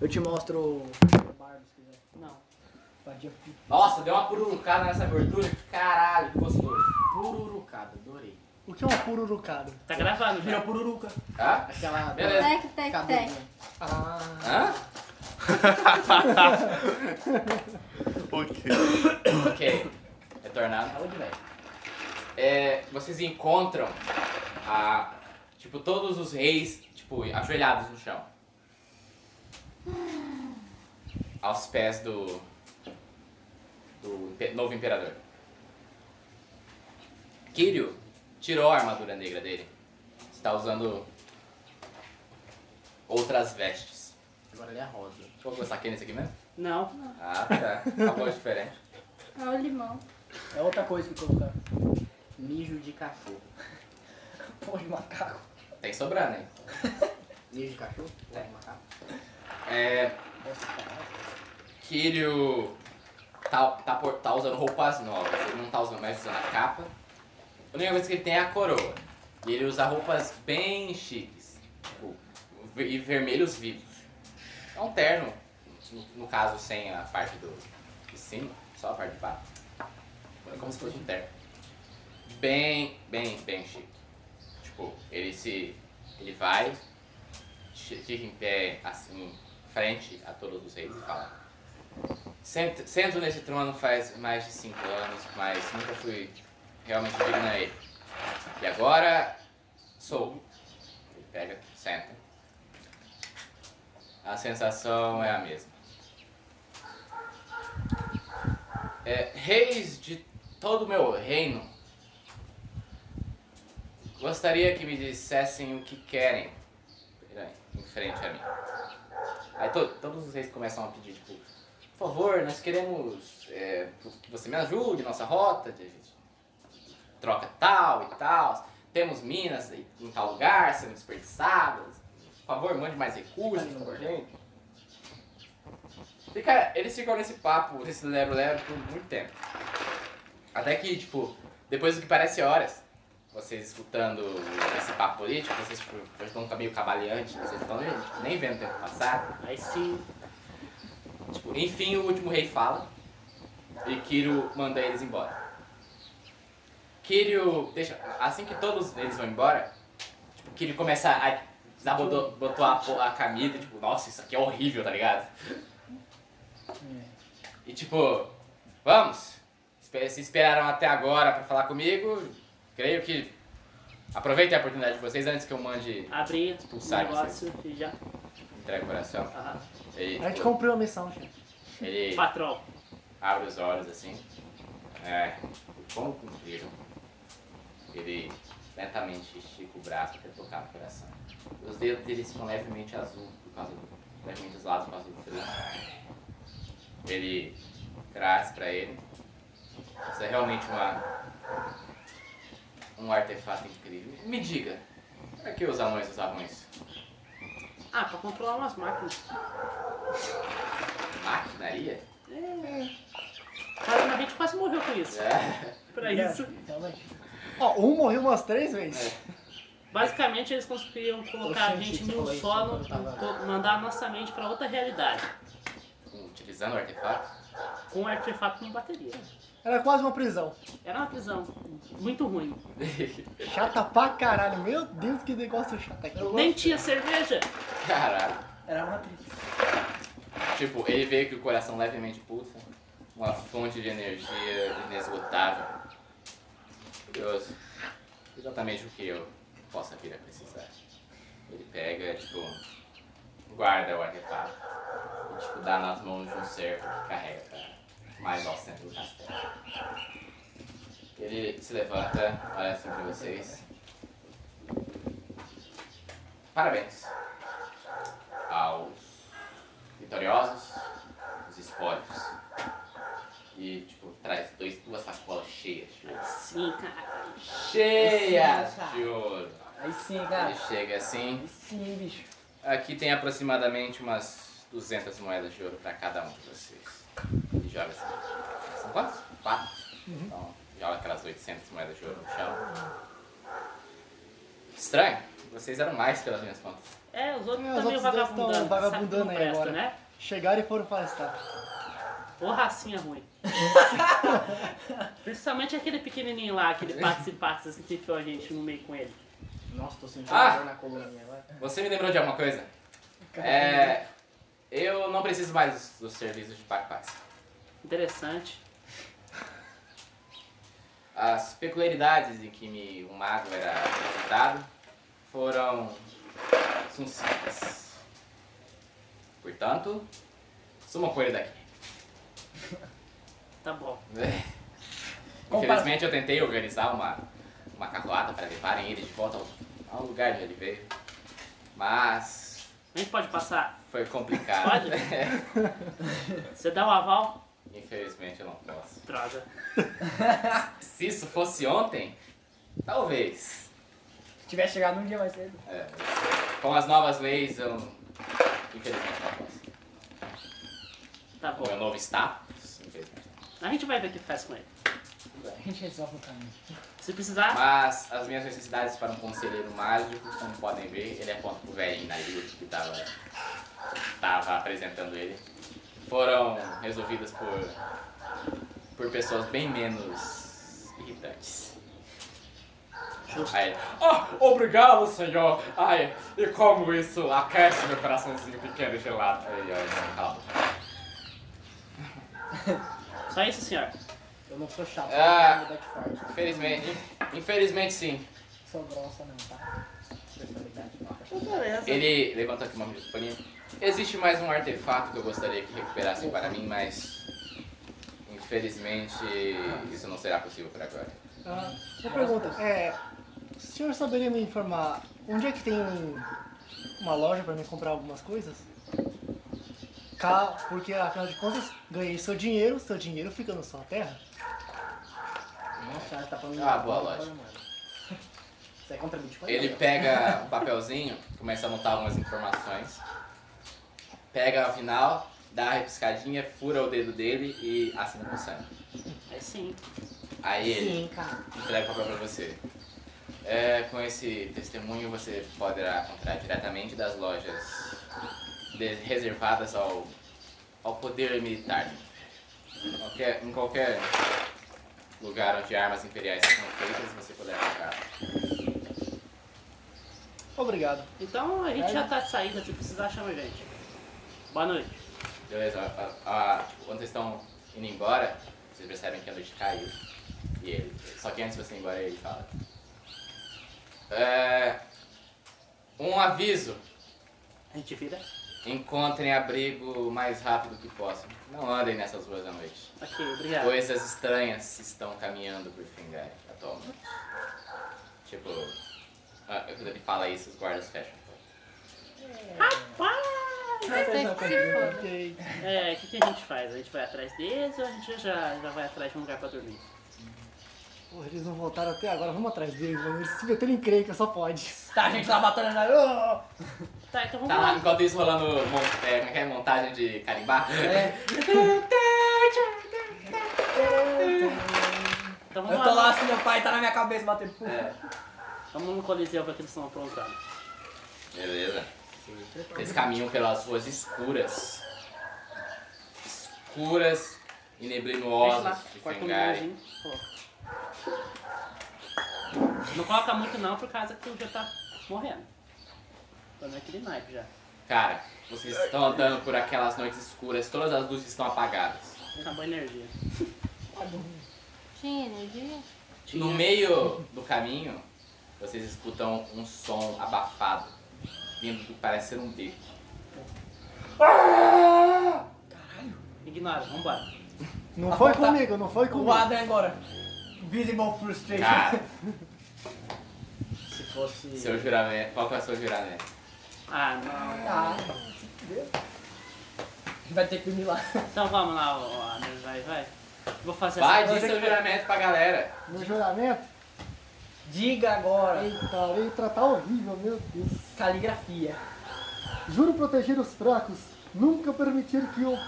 Eu te mostro o barba se quiser. Não. Nossa, deu uma pururucada nessa gordura. Caralho, que gostoso. Pururucada, adorei. O que é uma pururucada? Tá gravado Virou já. pururuca. Ah? Aquela. Beleza. Tec, tec, tec. Ah. Hã? Ok. Ok. Retornando. Fala de velho. É, vocês encontram a, tipo, todos os reis, tipo, ajoelhados no chão. Aos pés do, do novo imperador. Kiryu tirou a armadura negra dele. Está usando outras vestes. Agora ele é rosa. Vou começar aqui nesse aqui mesmo? Não. Ah, tá. Uma coisa diferente. Olha o limão. É outra coisa que colocaram. Mijo de cachorro. Pô de macaco. Tem sobrando, hein? Mijo de cachorro? Pô É. de macaco. É. Kiryu tá, tá, tá usando roupas novas, ele não tá usando mais usando a capa. A única coisa que ele tem é a coroa. E ele usa roupas bem chiques. Tipo, e vermelhos vivos. É um terno, no, caso sem a parte do, de cima, só a parte de baixo. É como se fosse um terno. Bem, bem, bem chique. Tipo, ele se. ele vai, fica em pé assim, frente a todos os reis e fala. Sento, nesse trono faz mais de cinco anos, mas nunca fui realmente digno a ele. E agora sou. Ele pega, senta. A sensação é a mesma. É, reis de todo o meu reino, gostaria que me dissessem o que querem em frente a mim. Aí to- todos os reis começam a pedir, tipo, por favor, nós queremos é, que você me ajude nossa rota, de, de troca tal e tal. Temos minas em tal lugar sendo desperdiçadas. Por favor, mande mais recursos por gente. Fica, eles ficam nesse papo, nesse lero-lero por muito tempo. Até que, tipo, depois do que parece horas, vocês escutando esse papo político, vocês tipo, estão meio cabaleantes, vocês estão nem, tipo, nem vendo o tempo passar. Aí sim. Tipo, enfim, o último rei fala e Kiro manda eles embora. Kiryu deixa. Assim que todos eles vão embora, tipo, Kiryu começa a botou a, a camisa, tipo, nossa, isso aqui é horrível, tá ligado? E tipo, vamos! Se esperaram até agora pra falar comigo, creio que aproveitem a oportunidade de vocês antes que eu mande Abri o Expulsar negócio e já. entregue o coração. Aham. Ele, A gente tipo, cumpriu a missão, chefe. ele Patrão. abre os olhos assim. É, como cumpriram. Ele lentamente estica o braço para tocar no coração. Os dedos dele ficam levemente azul por causa do. levemente azulados por causa do frio. Ele traz para ele. Isso é realmente uma. Um artefato incrível. Me diga, para que os anões usavam isso? Ah, pra controlar umas máquinas. Maquinaria? Mas a gente quase morreu com isso. É. Pra isso. É, realmente. Ó, um morreu umas três vezes. Basicamente eles conseguiam colocar a gente um você sono, mandar a nossa mente pra outra realidade. Utilizando o artefato? Com um artefato com bateria. Era quase uma prisão. Era uma prisão muito ruim. Chata pra caralho. Meu Deus, que negócio chato aqui. Nem tinha cerveja. Caralho. Era Matrix. Tipo, ele vê que o coração levemente pulsa, uma fonte de energia inesgotável. Curioso. Exatamente o que eu possa vir a precisar. Ele pega, tipo, guarda o artefato e, tipo, dá nas mãos de um servo que carrega pra mais ao centro do castelo. Ele se levanta, olha assim pra vocês. Parabéns aos vitoriosos, os espólios. E, tipo, traz dois, duas sacolas cheias de ouro. Sim, cara. Cheias Sim, cara. de ouro. Aí sim, Ele cara. chega assim. Aí sim, bicho. Aqui tem aproximadamente umas 200 moedas de ouro pra cada um de vocês. E joga assim. São quantos? Quatro? Então, joga aquelas 800 moedas de ouro no chão. Estranho. vocês eram mais pelas minhas contas. É, os outros É, os também vagabundando. tão sabe que não vagabundando aí presta, agora. né? Chegaram e foram festar. Ô racinha ruim. Principalmente aquele pequenininho lá, aquele participasse assim que enfiou a gente no meio com ele. Nossa, tô sentindo Ah! dor na coluna minha. Você me lembrou de alguma coisa? É. Eu não preciso mais dos, serviços de pack-packs. Interessante. As peculiaridades em que me, o mago era apresentado foram simples. Portanto, suma com ele daqui. Tá bom. Infelizmente eu tentei organizar uma, uma carroata para levarem ele de volta ao, ao lugar de onde ele veio. Mas A gente pode passar. foi complicado. Pode? Você dá o aval? Infelizmente eu não posso. Droga. Se isso fosse ontem, talvez. Se tivesse chegado um dia mais cedo. É, com as novas leis eu infelizmente não posso. Tá Com o meu bom. novo status, infelizmente. A gente vai ver o que faz com ele. A gente resolve o caminho. Se precisar, Mas as minhas necessidades para um conselheiro mágico, como podem ver, ele aponta pro velhinho na ilha que tava, tava apresentando ele, foram resolvidas por, por pessoas bem menos irritantes. Aí, ele, oh, obrigado, senhor! Ai, e como isso aquece meu coraçãozinho pequeno e gelado. Aí, ó, calma. só isso, senhor. Eu não sou chato, Ah. eu não sou forte. Infelizmente, infelizmente sim. Sou grossa não, tá? Personalidade não. Beleza. Ele levantou aqui uma folhinha. Existe mais um artefato que eu gostaria que recuperassem para mim, mas infelizmente isso não será possível por agora. Ah, uma pergunta. É, o senhor saberia me informar onde é que tem um- uma loja para me comprar algumas coisas? Cá, porque afinal de contas, ganhei seu dinheiro, seu dinheiro fica na sua terra. Nossa, tá falando Ah, boa lógica. Isso é contra Bitcoin? Ele pega um papelzinho, começa a anotar algumas informações, pega ao final, dá a repiscadinha, fura o dedo dele e assina com sangue. Aí sim. Aí ele Sim, cara. entrega o papel para você. É, com esse testemunho você poderá comprar diretamente das lojas de- reservadas ao, ao poder militar. Qualquer, em qualquer lugar onde armas imperiais são feitas, você poderá comprar. Obrigado. Então a gente já tá de saída, se precisar, chama a gente. Boa noite. Beleza, a- a- tipo, quando vocês estão indo embora, vocês percebem que a noite caiu. E ele. Só que antes de você ir embora, ele fala. É, um aviso. A gente vira. Encontrem abrigo o mais rápido que possam. Não andem nessas ruas à noite. Ok, obrigado. Coisas estranhas estão caminhando por Fingari atualmente. Tipo, ah, quando ele fala isso, os guardas fecham. Rapaz! Foda. Ok. É, o que, que a gente faz? A gente vai atrás deles ou a gente já, já vai atrás de um lugar pra dormir? Porra, eles não voltaram até agora, vamos atrás deles, mano. Eles se meteram em creca, só pode. Tá, a gente lá batendo na. Oh! Tá, então vamos Tá lá, lá. enquanto isso rolando mon- é, como é que é? montagem de carimbá. É. Então Eu vamos tô lá. lá assim, meu pai tá na minha cabeça batendo. É, Vamos no Coliseu o que eles estão aprontando. beleza. Eles caminham pelas ruas escuras. Escuras e Deixa lá, neblinosas de corta um Fengari. limãozinho. Coloca. Não coloca muito não, por causa que o já tá morrendo. Tô naquele naipe já. Cara, vocês estão andando por aquelas noites escuras, todas as luzes estão apagadas. Acabou a energia. Tinha energia? No meio do caminho, vocês escutam um som abafado, vindo do que parece ser um beco. Ignora, vambora. Não A foi comigo, não foi O comigo. Adam agora. Visible frustration. Cara, Se fosse. seu juramento. Qual que é o seu juramento? Ah, não. Ah, vai ter que dormir lá. Então vamos lá, Anderson, vai, vai. Vou fazer Vai, essa diz seu juramento pra galera. Meu juramento? Diga agora. Eita, letra tá horrível, meu Deus. Caligrafia. Juro proteger os fracos, nunca permitir que o-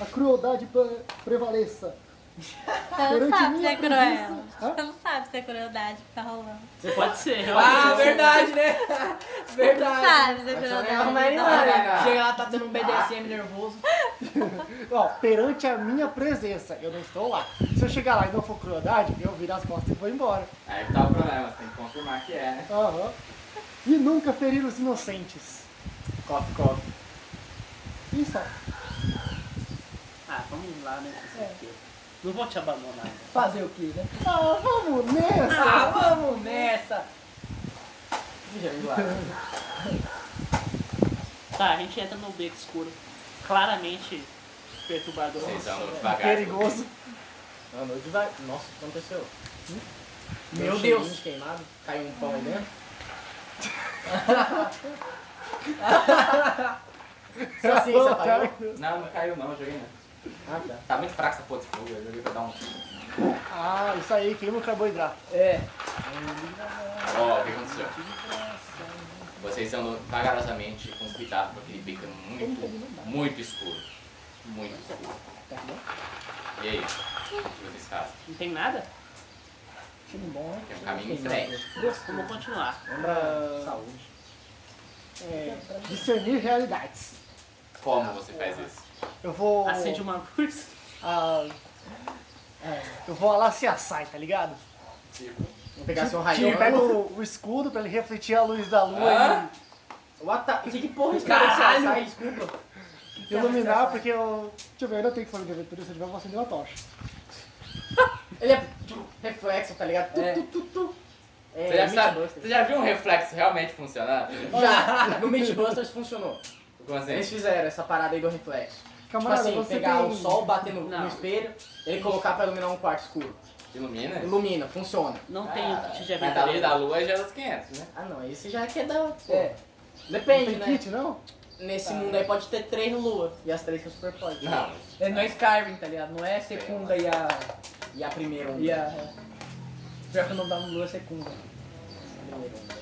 a crueldade pre- prevaleça. Você não sabe se é cruel. Você não sabe se é crueldade que tá rolando. Pode ser, Ah, verdade, né? Você Verdade. não sabe se é Mas crueldade. você não é. Chega lá, tá tendo um BDSM nervoso. Ó, perante a minha presença, eu não estou lá. Se eu chegar lá e não for crueldade, eu viro as costas e vou embora. Aí que tá o problema, você tem que confirmar que é, né? Aham. E nunca ferir os inocentes. Coffee, coffee. Isso. Ah, vamos lá, né? quê? Não vou te abandonar. Fazer o quê, né? Ah, vamos nessa! Ah, vamos nessa! Lá. Tá, a gente entra no beco escuro. Claramente perturbador. Vocês vão devagar. Perigoso. Andou devagar. Nossa, o que aconteceu? Hum? Meu Meu Deus. Queimado. Caiu um pão aí dentro. Só assim, você apagou? Não, não caiu não, joguei não. Ah, tá. Tá muito fraco essa porra de fogo, eu joguei pra dar um... Ah, isso aí, queima o carboidrato. É. Ó, o que aconteceu? Vocês andam vagarosamente com cuidado, porque ele fica muito, muito escuro. Muito escuro. E aí? O que vocês fazem? Não tem nada? Time bom, né? Tem um caminho em frente. Vamos continuar. Lembra saúde. É, discernir realidades. Como você faz isso? Eu vou. Acende uma luz. Ah, é, eu vou lá se assai, tá ligado? Vou pegar seu Eu raio. pego o, o escudo pra ele refletir a luz da lua Hã? What the... Que, que porra isso? Caralho! Sai, desculpa. e iluminar, porque eu. Deixa eu ver, eu ainda tenho que fazer de aventura, se eu tiver, eu vou acender uma tocha. Ele é tipo, reflexo, tá ligado? Tu, É. tu, tu, tu. É, Você já, sabe, você já viu um reflexo realmente funcionar? Já, no Mythbusters funcionou. Assim? Eles fizeram essa parada aí do reflexo. Camarada, tipo assim, você pegar tem. o sol, bater no, no Não. espelho, ele colocar pra iluminar um quarto escuro. Ilumina? Ilumina, funciona. Não tem o kit de Mas da da lua é já é os 500, né? Ah não, esse já quer dar. Pô. É. Depende, Tem né? kit, não? Nesse mundo aí pode ter três luas. E as três são super fortes. Não. É, não é Skyrim, tá ligado? Não é segunda e a. E a primeira onda. E a. Pior que o nome da lua é segunda. Primeira onda.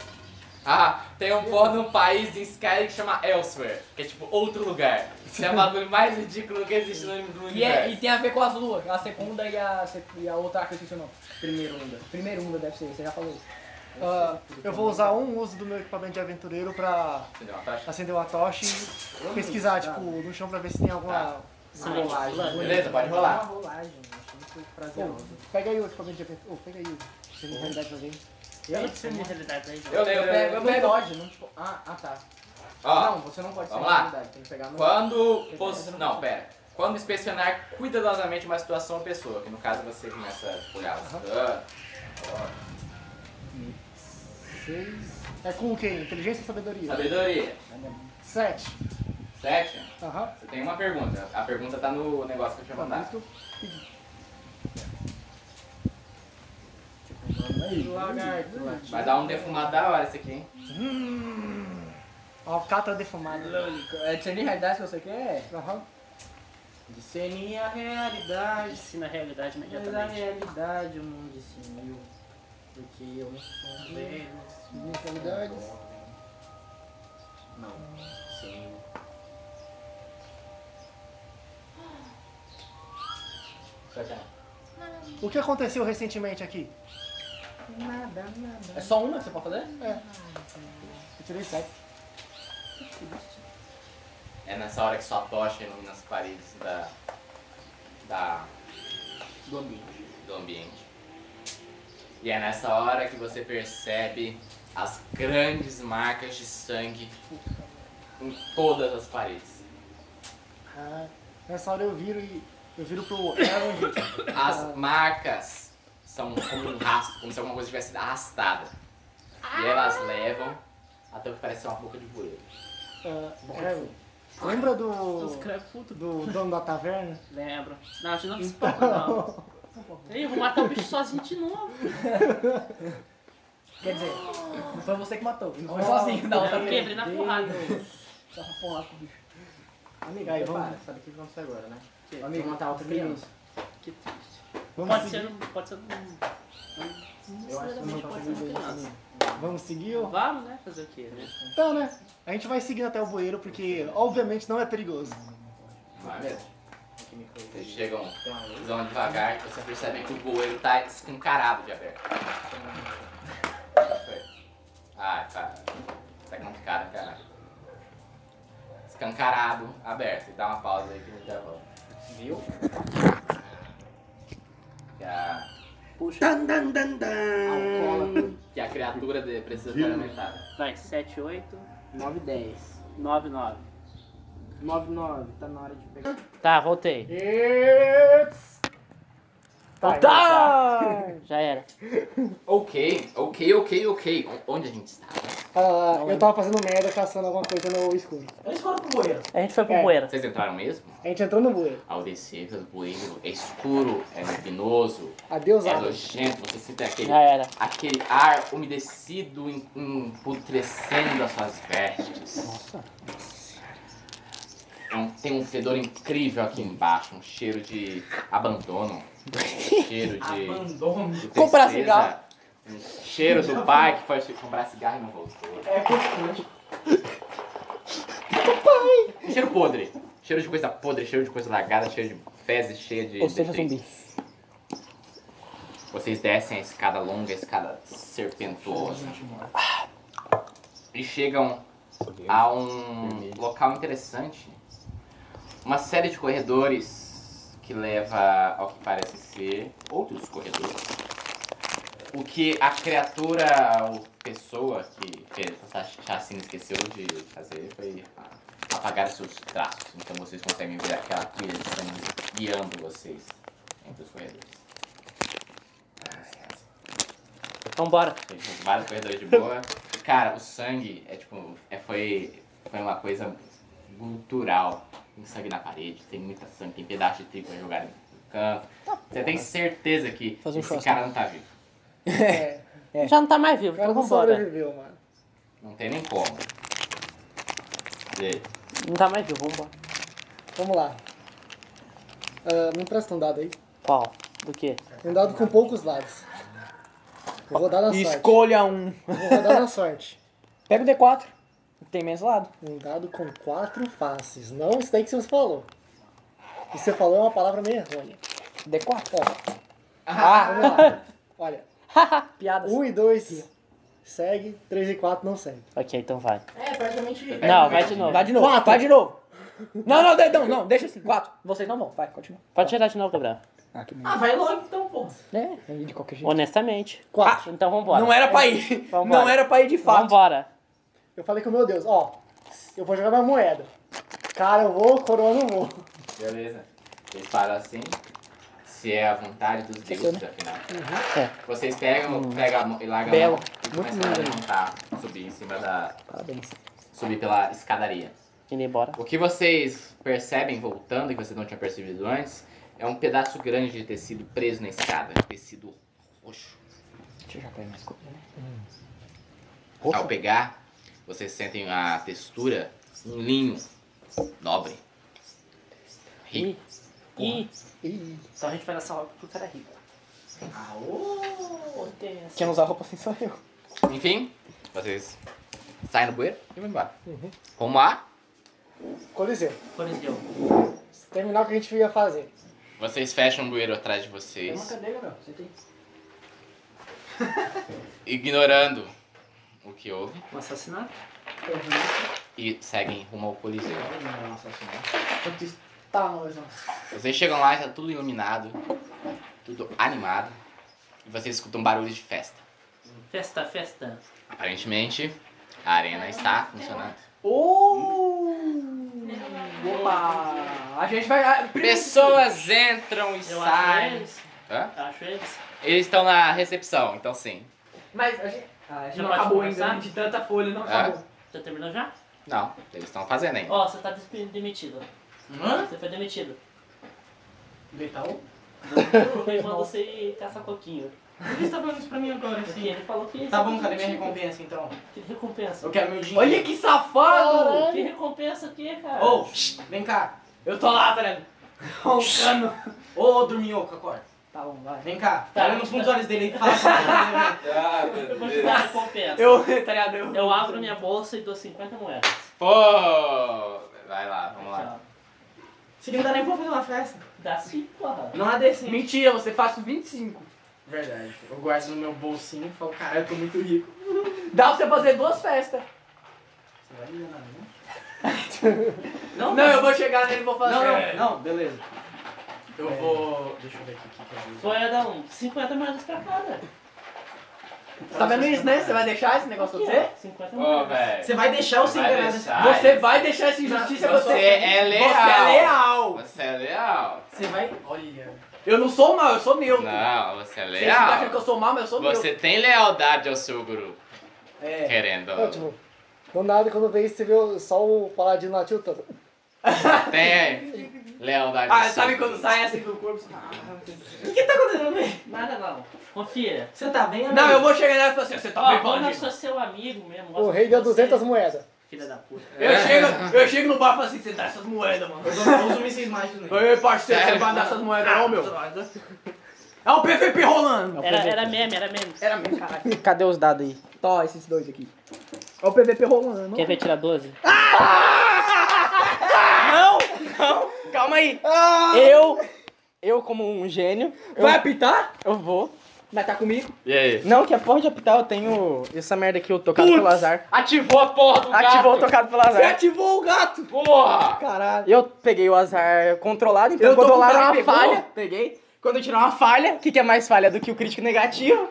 Ah, tem um pó num país em Skyrim que chama Elsewhere, que é tipo outro lugar. Isso é o bagulho mais ridículo que existe no, no E, é, e universo. tem a ver com as luas, a segunda e a, e a outra que eu esqueci o nome. Primeira onda. Primeira onda deve ser, você já falou isso. Ah, eu vou usar um uso do meu equipamento de aventureiro pra? Uma taxa? acender uma tocha e pesquisar, tipo, no chão pra ver se tem alguma. Uma rolagem. Beleza, pode rolar. Uma rolagem, acho muito prazeroso. pega aí o equipamento de aventureiro. Oh, pega aí o. Se realidade pra alguém. Eu não sei minha realidade aí. Eu leio, Eu eu pego, eu pego dodge, não tipo. Ah, ah tá. Ó, não, você não pode ser vamos lá. tem que pegar no. quando... Você Pos... não Não, pode. pera. Quando inspecionar cuidadosamente uma situação ou pessoa, que no caso você começa a olhar os danos. Seis. É com o quê? Inteligência ou sabedoria? Sabedoria. Sete. Sete. Aham. Você tem uma pergunta. A pergunta tá no negócio que eu tinha Tá, mandado. Que. Lagarto, lagarto. Vai dar um defumado da hora esse aqui, hein? Hum. Alcatra defumada. É discernir realidade se você quer? Aham. Discernir a realidade. Ensina a realidade Mas a imediatamente. realidade eu não discerniu. Porque eu não sou um velho. Minhas realidades. Não. Sim. O que aconteceu recentemente aqui? Nada, nada. É só uma que você pode fazer? É. Eu tirei sete. É nessa hora que sua tocha ilumina as paredes da, da, Do ambiente. do ambiente. E é nessa hora que você percebe as grandes marcas de sangue em todas as paredes. Ah, nessa hora eu viro e. Eu viro pro As marcas são como um rastro, como se alguma coisa tivesse sido arrastada. E elas levam até o que parece ser uma boca de bueiro. ah, Aaron, lembra do. crevos puto. do dono da taverna? Lembro. Não, a gente não se preocupa, não. Ei, eu vou matar o bicho sozinho de novo. Quer dizer, não foi você que matou. Não foi Oh, sozinho, não. Eu quebrei na porrada. Só uma porrada com o bicho. Amiga, aí vamos. Sabe o que vai acontecer agora, né? Que- Amigo, matar outra criança. Que triste. Vamos Pode seguir. ser, pode ser um... Não Eu acho que necessariamente não pode ser uma Vamos criança. Vamos seguir? ou- Vamos, né? Fazer o quê, né? Então, né? A gente vai seguindo até o bueiro porque, obviamente, não é perigoso. Vai mesmo? Vocês chegam, vocês vão devagar, vocês percebem que o bueiro tá escancarado de aberto. Ah, tá. Tá complicado, cara. Escancarado, aberto. Dá uma pausa aí que a gente já volta. Viu? Que a, Puxa. Dan, dan, dan, dan. Que a criatura de, precisa ser alimentada. Vai, 7, 8, 9, 10. 9, 9. 9, 9. Tá na hora de pegar. Tá, voltei. It's... Tá, Tá! Já era. Ok, ok, ok, ok. Onde a gente está? Ah, eu tava fazendo merda caçando alguma coisa no escuro. Eles foram pro bueiro. A gente foi pro É. bueiro. Vocês entraram mesmo? A gente entrou no bueiro. Ao descer pelo bueiro, é escuro, é luminoso, Adeus, é água. nojento, você sente aquele, Já era. aquele ar umedecido, em- emputrecendo as suas vestes. Nossa. É um- tem um fedor incrível aqui embaixo, um cheiro de abandono, um cheiro de, Abandono. de Comprar tristeza, cigarro. Um cheiro do pai que foi comprar cigarro e não voltou. É costume. Um cheiro podre, cheiro de coisa podre, cheiro de coisa largada, cheiro de fezes, cheio de Ou seja, zumbi. Vocês descem a escada longa, a escada serpentuosa. E chegam a um local interessante. Uma série de corredores que leva ao que parece ser outros corredores. O que a criatura ou pessoa que fez essa chacina esqueceu de fazer foi apagar seus traços. Então vocês conseguem ver aquela trilha de sangue guiando vocês entre os corredores. Então bora. Vários corredores de boa. Cara, o sangue é tipo. É, foi, foi uma coisa cultural. Tem sangue na parede, tem muita sangue, tem pedaço de trigo jogado no canto. Você tem certeza que um esse cara não tá vivo. É, Já não tá mais vivo, então não vambora. sobreviveu, mano. Não tem nem como. Vê. Não tá mais vivo, vambora. Vamos lá. Ah, me empresta um dado aí. Qual? Do quê? Um dado com poucos lados. Vou rodar na sorte. Escolha um. Vou rodar na sorte. Pega o D4. Tem menos lado. Um dado com quatro faces. Não isso daí que você falou. Que você falou é uma palavra meio errônea. D4. Ó, Ah, vamos lá. Olha, piadas. um e dois segue, três e quatro não segue. Ok, então vai. É, praticamente. Não, vai de novo. Vai de novo. Quatro. Vai de novo. Não, não, não, não, deixa assim. Quatro. Vocês não vão. Vai, continua. Pode tirar de novo, Gabriel. Ah, que Ah, vai logo então, pô. É, aí de qualquer jeito. Honestamente. Quatro. Então vambora. Não era pra ir. Vambora. Não era pra ir de fato. Vambora. Eu falei com meu Deus, ó, eu vou jogar minha moeda. Cara, eu vou, coroa eu não vou. Beleza. Eles param assim. Se é a vontade dos deuses, afinal. É. Vocês pegam, pegam a mão e largam Belo. a mão e começam a levantar, subir em cima da. Parabéns. subir pela escadaria. Indo embora. O que vocês percebem voltando, e que vocês não tinham percebido antes, é um pedaço grande de tecido preso na escada. Tecido roxo. Deixa eu já pegar mais coisa, né? Ao pegar, vocês sentem a textura, um linho nobre. Ih. Ih, Então a gente vai nessa roupa porque o cara é rico. Aô! Quem não usa roupa assim sou eu. Enfim, vocês saem do bueiro e vão embora. Rumo a. Coliseu. Coliseu. Terminar o que a gente ia fazer. Vocês fecham o bueiro atrás de Tem uma vocês, cadeira, meu. Você tem. ignorando o que houve, Um assassinato? e seguem rumo ao Coliseu. Quanto nós, ó. Vocês chegam lá e tá tudo iluminado, tudo animado, e vocês escutam barulhos de festa. Festa, festa. Aparentemente, a arena está funcionando. Oh! Opa! A gente vai. Pessoas entram e Eu acho saem. eles. Hã? Eu acho eles. Eles estão na recepção, então sim. Mas a gente. Ah, a gente Já não pode acabou ainda, né? De tanta folha, não acabou. Já terminou já? Não, eles estão fazendo ainda. Ó, você tá despe- demitido. Hã? Você foi demitido. Do Itaú? Foi quando você caçar coquinho. Por que você tá falando isso pra mim agora, Porque assim? ele falou que. Tá bom, cadê minha recompensa então? Que recompensa? Eu quero meu dinheiro. Olha que safado! Que recompensa o quê, cara? Ô, vem cá. Eu tô lá, tá ligado? Roncando. Ô, dorminhoco, acorda. Tá bom, vai. Vem cá. Tá. Olha nos fundos dos olhos dele e fala pra ele. Ah, Eu vou te dar a recompensa. Eu, tá ligado? Eu, Eu abro minha bolsa e dou 50 moedas. Pô! Vai lá, vamos lá. Tchau. Isso aqui não dá nem pra fazer uma festa. Dá sim, porra. Não há decente. Mentira, você faz 25. Verdade. Eu guardo no meu bolsinho e falo, caralho, eu tô muito rico. Dá pra você fazer duas festas. Você vai me enganar, né? Não, Não, eu vou chegar nele e vou fazer. Não, não, não, beleza. Eu É. vou. Deixa eu ver aqui o que eu vou. Foi dar um 50 moedas pra cada. Você tá vendo isso, né? Você vai deixar esse negócio acontecer? ó, 50 Ô, moedas. velho. Você vai deixar o sem Vai enganar deixar. Você vai deixar essa injustiça Você você. é leal. Você é leal. Você é leal. Você vai. Olha. Eu não sou mal, eu sou neutro. Não, você é Vocês ficam achando que leal. eu sou mal, mas eu sou neutro. Você tem lealdade ao seu grupo. É. Querendo. É, tipo, do nada, quando vê isso, você vê só o paladino lá tiltando. Tem lealdade Ah, ao seu sabe quando grupo. sai assim do corpo? você "Ah, O que que tá acontecendo, velho? Nada não. Confia. Você tá bem, amigo? Não, eu vou chegar nela e falar assim, você tá Ó, bem, quando eu sou seu amigo mesmo. O rei de deu você, 200 moedas. Filha da puta. Eu chego, eu chego no bar e falo assim, você dá essas moedas, mano. Eu dou- eu uso mísseis mágicos nele. Oi, parceiro, você Sério? vai dar essas moedas não, meu? É um PVP rolando. Era, era meme, era meme. Era mesmo, caralho. Cadê os dados aí? Tó, esses dois aqui. É o PVP rolando. Quer ver tirar 12? Não, não, calma aí. Eu, eu como um gênio, eu, Vai apitar? eu vou. Vai tá comigo? E aí? Não, que a porra de apitar eu tenho essa merda aqui, o tocado pelo azar. Ativou a porra do Ativou o gato. tocado pelo Você azar. ativou o gato. Porra! Caralho. Eu peguei o azar controlado, então Eu lá o cara uma pegou. falha, peguei. Quando eu tirar uma falha, o que, que é mais falha do que o crítico negativo?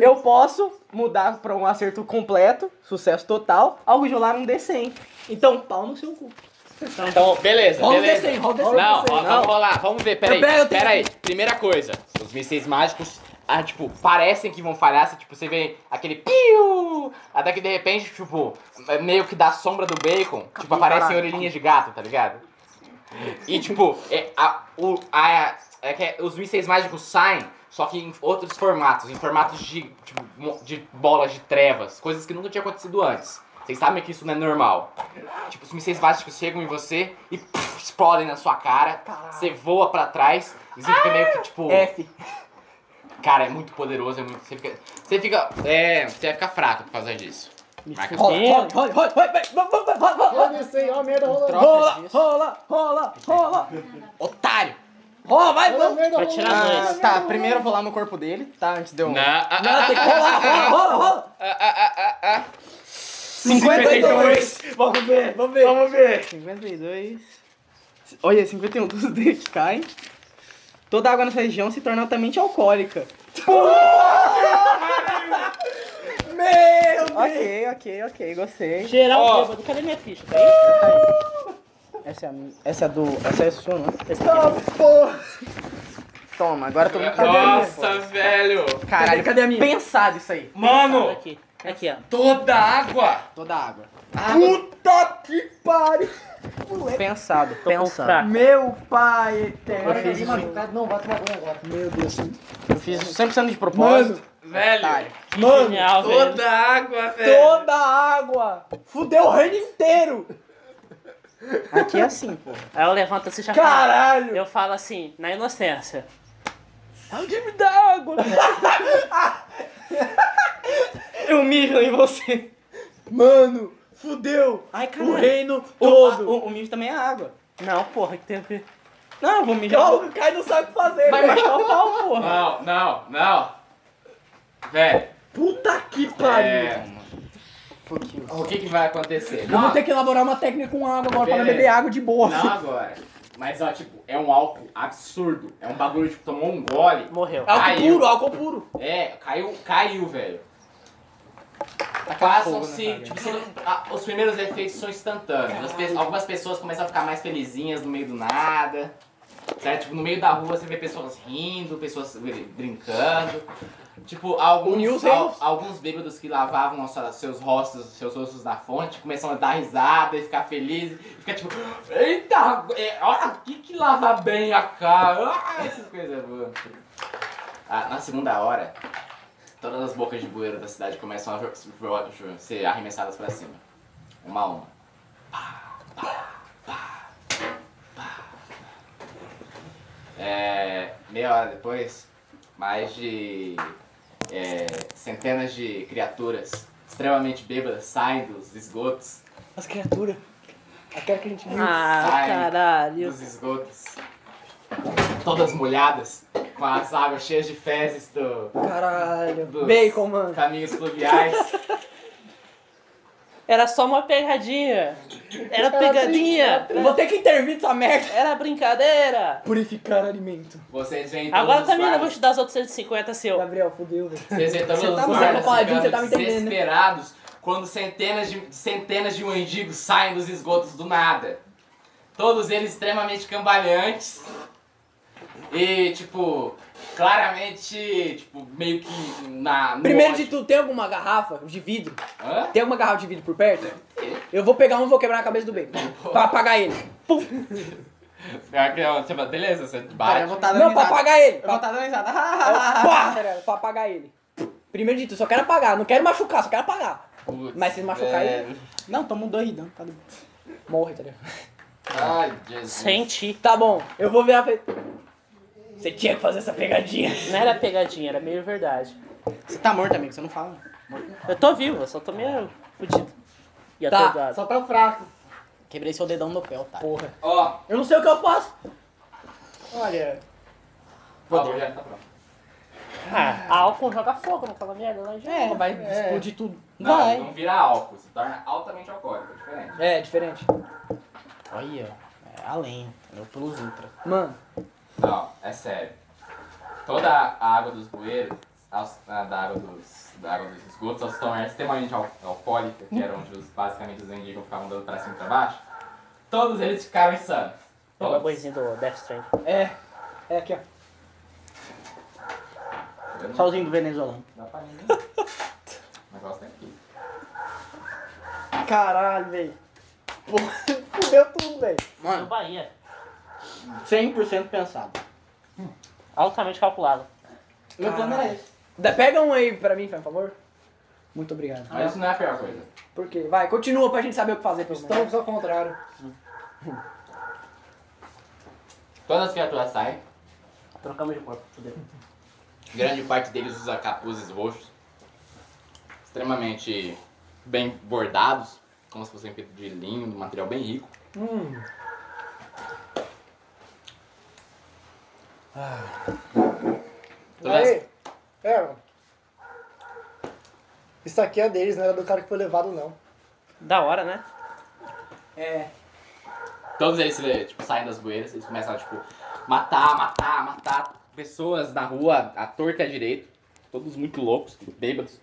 Eu posso mudar pra um acerto completo, sucesso total, ao rolar um D100. Então, pau no seu cu. Então, beleza, Rola o beleza. D100, rola o D100. Não, D100. ó, vamos rolar, vamos ver, peraí. Peraí, primeira coisa, os mísseis mágicos, ah, tipo, parecem que vão falhar, se, tipo, você vê aquele piu, até que de repente, tipo, é meio que da sombra do bacon, tipo, aparecem orelhinhas de gato, tá ligado? E, tipo, é, a, o, a, é que é- os mísseis mágicos saem, só que em outros formatos, em formatos de, tipo, de bolas de trevas, coisas que nunca tinha acontecido antes. Vocês sabem que isso não é normal. Tipo, os mísseis mágicos chegam em você e puf, explodem na sua cara. Você voa pra trás e você fica meio que tipo. F. Cara, é muito poderoso, é muito. Você fica. Você fica. É. Você vai ficar fraco por causa disso. Marca Rola, rola, rola, rola, vai, vai, vai, vai, vai, vai, vai. Olha isso aí, ó a merda rolando. Rola, rola, rola, rola. Otário! Rola, vai, a vai. rolando. tirar Ah, dois. tá, primeiro eu vou lá no corpo dele, tá? Antes de eu. Não, ah, Não, tem que rolar, rola, rola, rola. ah, ah, ah, ah, ah. 52. Vamos ver, vamos ver. Vamos ver. 52. Olha, 51 dos dedos que caem. Toda água nessa região se torna altamente alcoólica. Meu Deus. Ok, ok, ok, gostei. Geral Ó. bêbado. Cadê minha ficha? Tá aí? Essa é a, essa é a do. Essa é a sua, né? Ah, porra. Toma, agora eu tô muito Nossa, velho! Caralho, Cadê a minha? Pensado isso aí. Mano! Aqui. Aqui, ó. Toda água! Toda a água. Puta que pariu. Pensado, pensado. Meu pai eterno. Não, tomar banho agora. Meu Deus. Eu fiz 100% de propósito. Velho! Otário. Mano, Genial, velho. Toda a água, velho! toda a água. Fudeu o reino inteiro. Aqui é assim, pô. Aí eu levanto assim, já. Caralho. Eu falo assim, na inocência. Alguém me dá água. eu mijo em você. Mano, fudeu. Ai, O reino O, todo. o, o mijo também é água. Não, porra, que tem a ver. Não, eu vou mijar. Calma, o Kai não sabe o que fazer. Vai velho. machucar o pau, porra. Não, não, não! Velho, Puta que pariu. é, o que que vai acontecer? Eu vou ter que elaborar uma técnica com água agora pra não Beleza. beber água de boa. Não agora. Mas, ó, tipo, é um álcool absurdo. É um bagulho, tipo, tomou um gole. Morreu. Álcool Caiu. puro, álcool puro. É, caiu, caiu, velho. Passam-se, nessa tipo, ah, os primeiros efeitos são instantâneos. Pe- algumas pessoas começam a ficar mais felizinhas no meio do nada. Certo? Tipo, no meio da rua você vê pessoas rindo, pessoas br- brincando. Tipo, alguns, al- alguns bêbados que lavavam os seus rostos, seus rostos na fonte, começam a dar risada e ficar felizes. Ficar tipo, eita, é, olha aqui que lava bem a cara. Ah, essas coisas boas. Ah, na segunda hora, todas as bocas de bueiro da cidade começam a ser arremessadas pra cima. Uma a uma. É, meia hora depois, mais de é, centenas de criaturas extremamente bêbadas saem dos esgotos. As criaturas. Aquela que a gente viu. Ah, Sai caralho. dos esgotos. Todas molhadas, com as águas cheias de fezes do, Caralho. dos Bacon, mano. caminhos fluviais. Era só uma pegadinha. Era pegadinha. Eu vou ter que intervir nessa merda. Era brincadeira. Purificar alimento. Vocês todos Agora também eu vou te dar os outros 150 seu. Gabriel, fudeu, velho. Vocês veem todos Você os tá- você guardas tá você tá me entendendo, desesperados quando centenas de, centenas de mendigos saem dos esgotos do nada. Todos eles extremamente cambaleantes. E, tipo, claramente, tipo, meio que na. Primeiro ódio. de tudo, tem alguma garrafa de vidro? Hã? Tem alguma garrafa de vidro por perto? Eu vou pegar um e vou quebrar na cabeça do bacon. Pra apagar ele. Que eu- tipo, Beleza, você Cara, bate. eu vou estar dando Não, pra apagar ele. Eu vou estar dando risada. Pá, tá? Pra apagar ele. Primeiro de tudo, só quero apagar. Não quero machucar, só quero apagar. Putz, Mas se machucar é... ele, Não, doidão. Tá doido. morre, tá ligado? Ai, Jesus. Senti. Tá bom, eu vou virar pra. Você tinha que fazer essa pegadinha. Não era pegadinha, era meio verdade. Você tá morto, amigo, você não fala. Eu tô vivo, eu só tô meio fudido. E Tá. Só tá fraco. Quebrei seu dedão no pé, tá? Porra. Ó, Eu não sei o que eu faço. Olha, ó, o projeto tá pronto. Ah, álcool joga fogo naquela merda lá já. É, vai É. explodir tudo. Não, Vai. não vira álcool, se torna altamente alcoólico, é diferente. É, diferente. Olha, é além, entendeu? Pelos ultra. Mano, Não, é sério. Toda a água dos bueiros, as- a da água dos, da água dos esgotos, elas estão extremamente al- alcoólica, que era onde os, basicamente os mendigos ficavam dando pra cima e pra baixo. Todos eles ficaram insanos. É o Todos. boizinho do Death Strand. é. É aqui, ó. Solzinho do venezuelano. Dá pra ninguém. O negócio tem aqui. Caralho, velho. Fudeu tudo, velho. No Mano, Bahia. 100% pensado. Altamente calculado. Meu plano era esse. Da- Pega um aí pra mim, por favor. Muito obrigado. Mas isso não é a pior coisa. Por quê? Vai, continua pra gente saber o que fazer, pelo menos. estamos ao contrário. Todas as criaturas saem, Trocamos de corpo. Fudeu. grande parte deles usa capuzes roxos, extremamente bem bordados, como se fossem feitos de linho, de um material bem rico. Hum. Aí, é. Isso aqui é deles, não era do cara que foi levado, não. Da hora, né? É. Todos eles tipo, saem das bueiras, eles começam a tipo, matar, matar, matar pessoas na rua, à torta e à direita. Todos muito loucos, bêbados.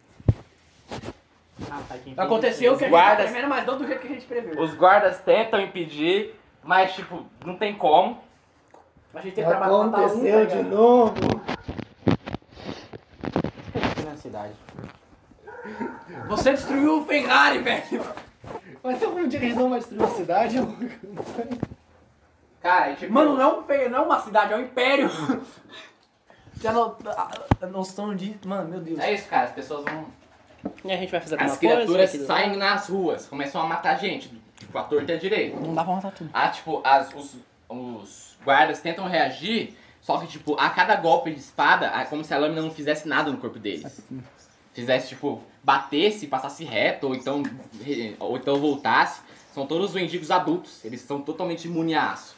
Ah, tá aqui. Aconteceu o que a gente Guardas. tá prevendo, mas não do jeito que a gente previu. Os guardas tentam impedir, mas tipo, não tem como. A gente tem que trabalhar matar um, Aconteceu tá de ligado? novo. na cidade. Você destruiu o Ferrari, velho. Mas tem algum dia que a gente não vai destruir a cidade? Cara, e tipo. Mano, não é, um, não é uma cidade, é um império. Já não, a noção de... Mano, meu Deus. É isso, cara, as pessoas vão. E a gente vai fazer As coisa? criaturas do- saem nas ruas, começam a matar gente, tipo, a torta e a direita. Não dá pra matar tudo. Ah, tipo, as, os, os guardas tentam reagir, só que, tipo, a cada golpe de espada, é como se a lâmina não fizesse nada no corpo deles. Fizesse, tipo, batesse, passasse reto, ou então, ou então voltasse. São todos mendigos adultos, eles são totalmente imunes a aço.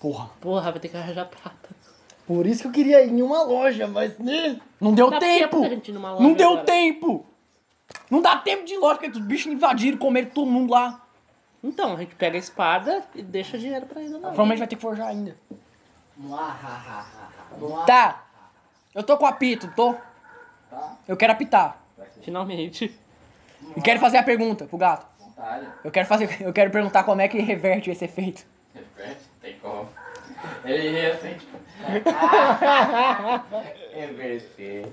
Porra. Porra, vai ter que arranjar prata. Por isso que eu queria ir em uma loja, mas né? Não deu Dá tempo. loja Não deu agora. tempo. Não dá tempo de lógica que os bichos invadiram, comeram todo mundo lá. Então, a gente pega a espada e deixa dinheiro pra eles lá. Provavelmente vai ter que forjar ainda. Tá. Eu tô com apito, tô? Eu quero apitar. Finalmente. E quero fazer a pergunta pro gato. Vontade, Eu quero fazer, eu quero perguntar como é que reverte esse efeito. repete, tem como. Ele ri assim, tipo. Reverter.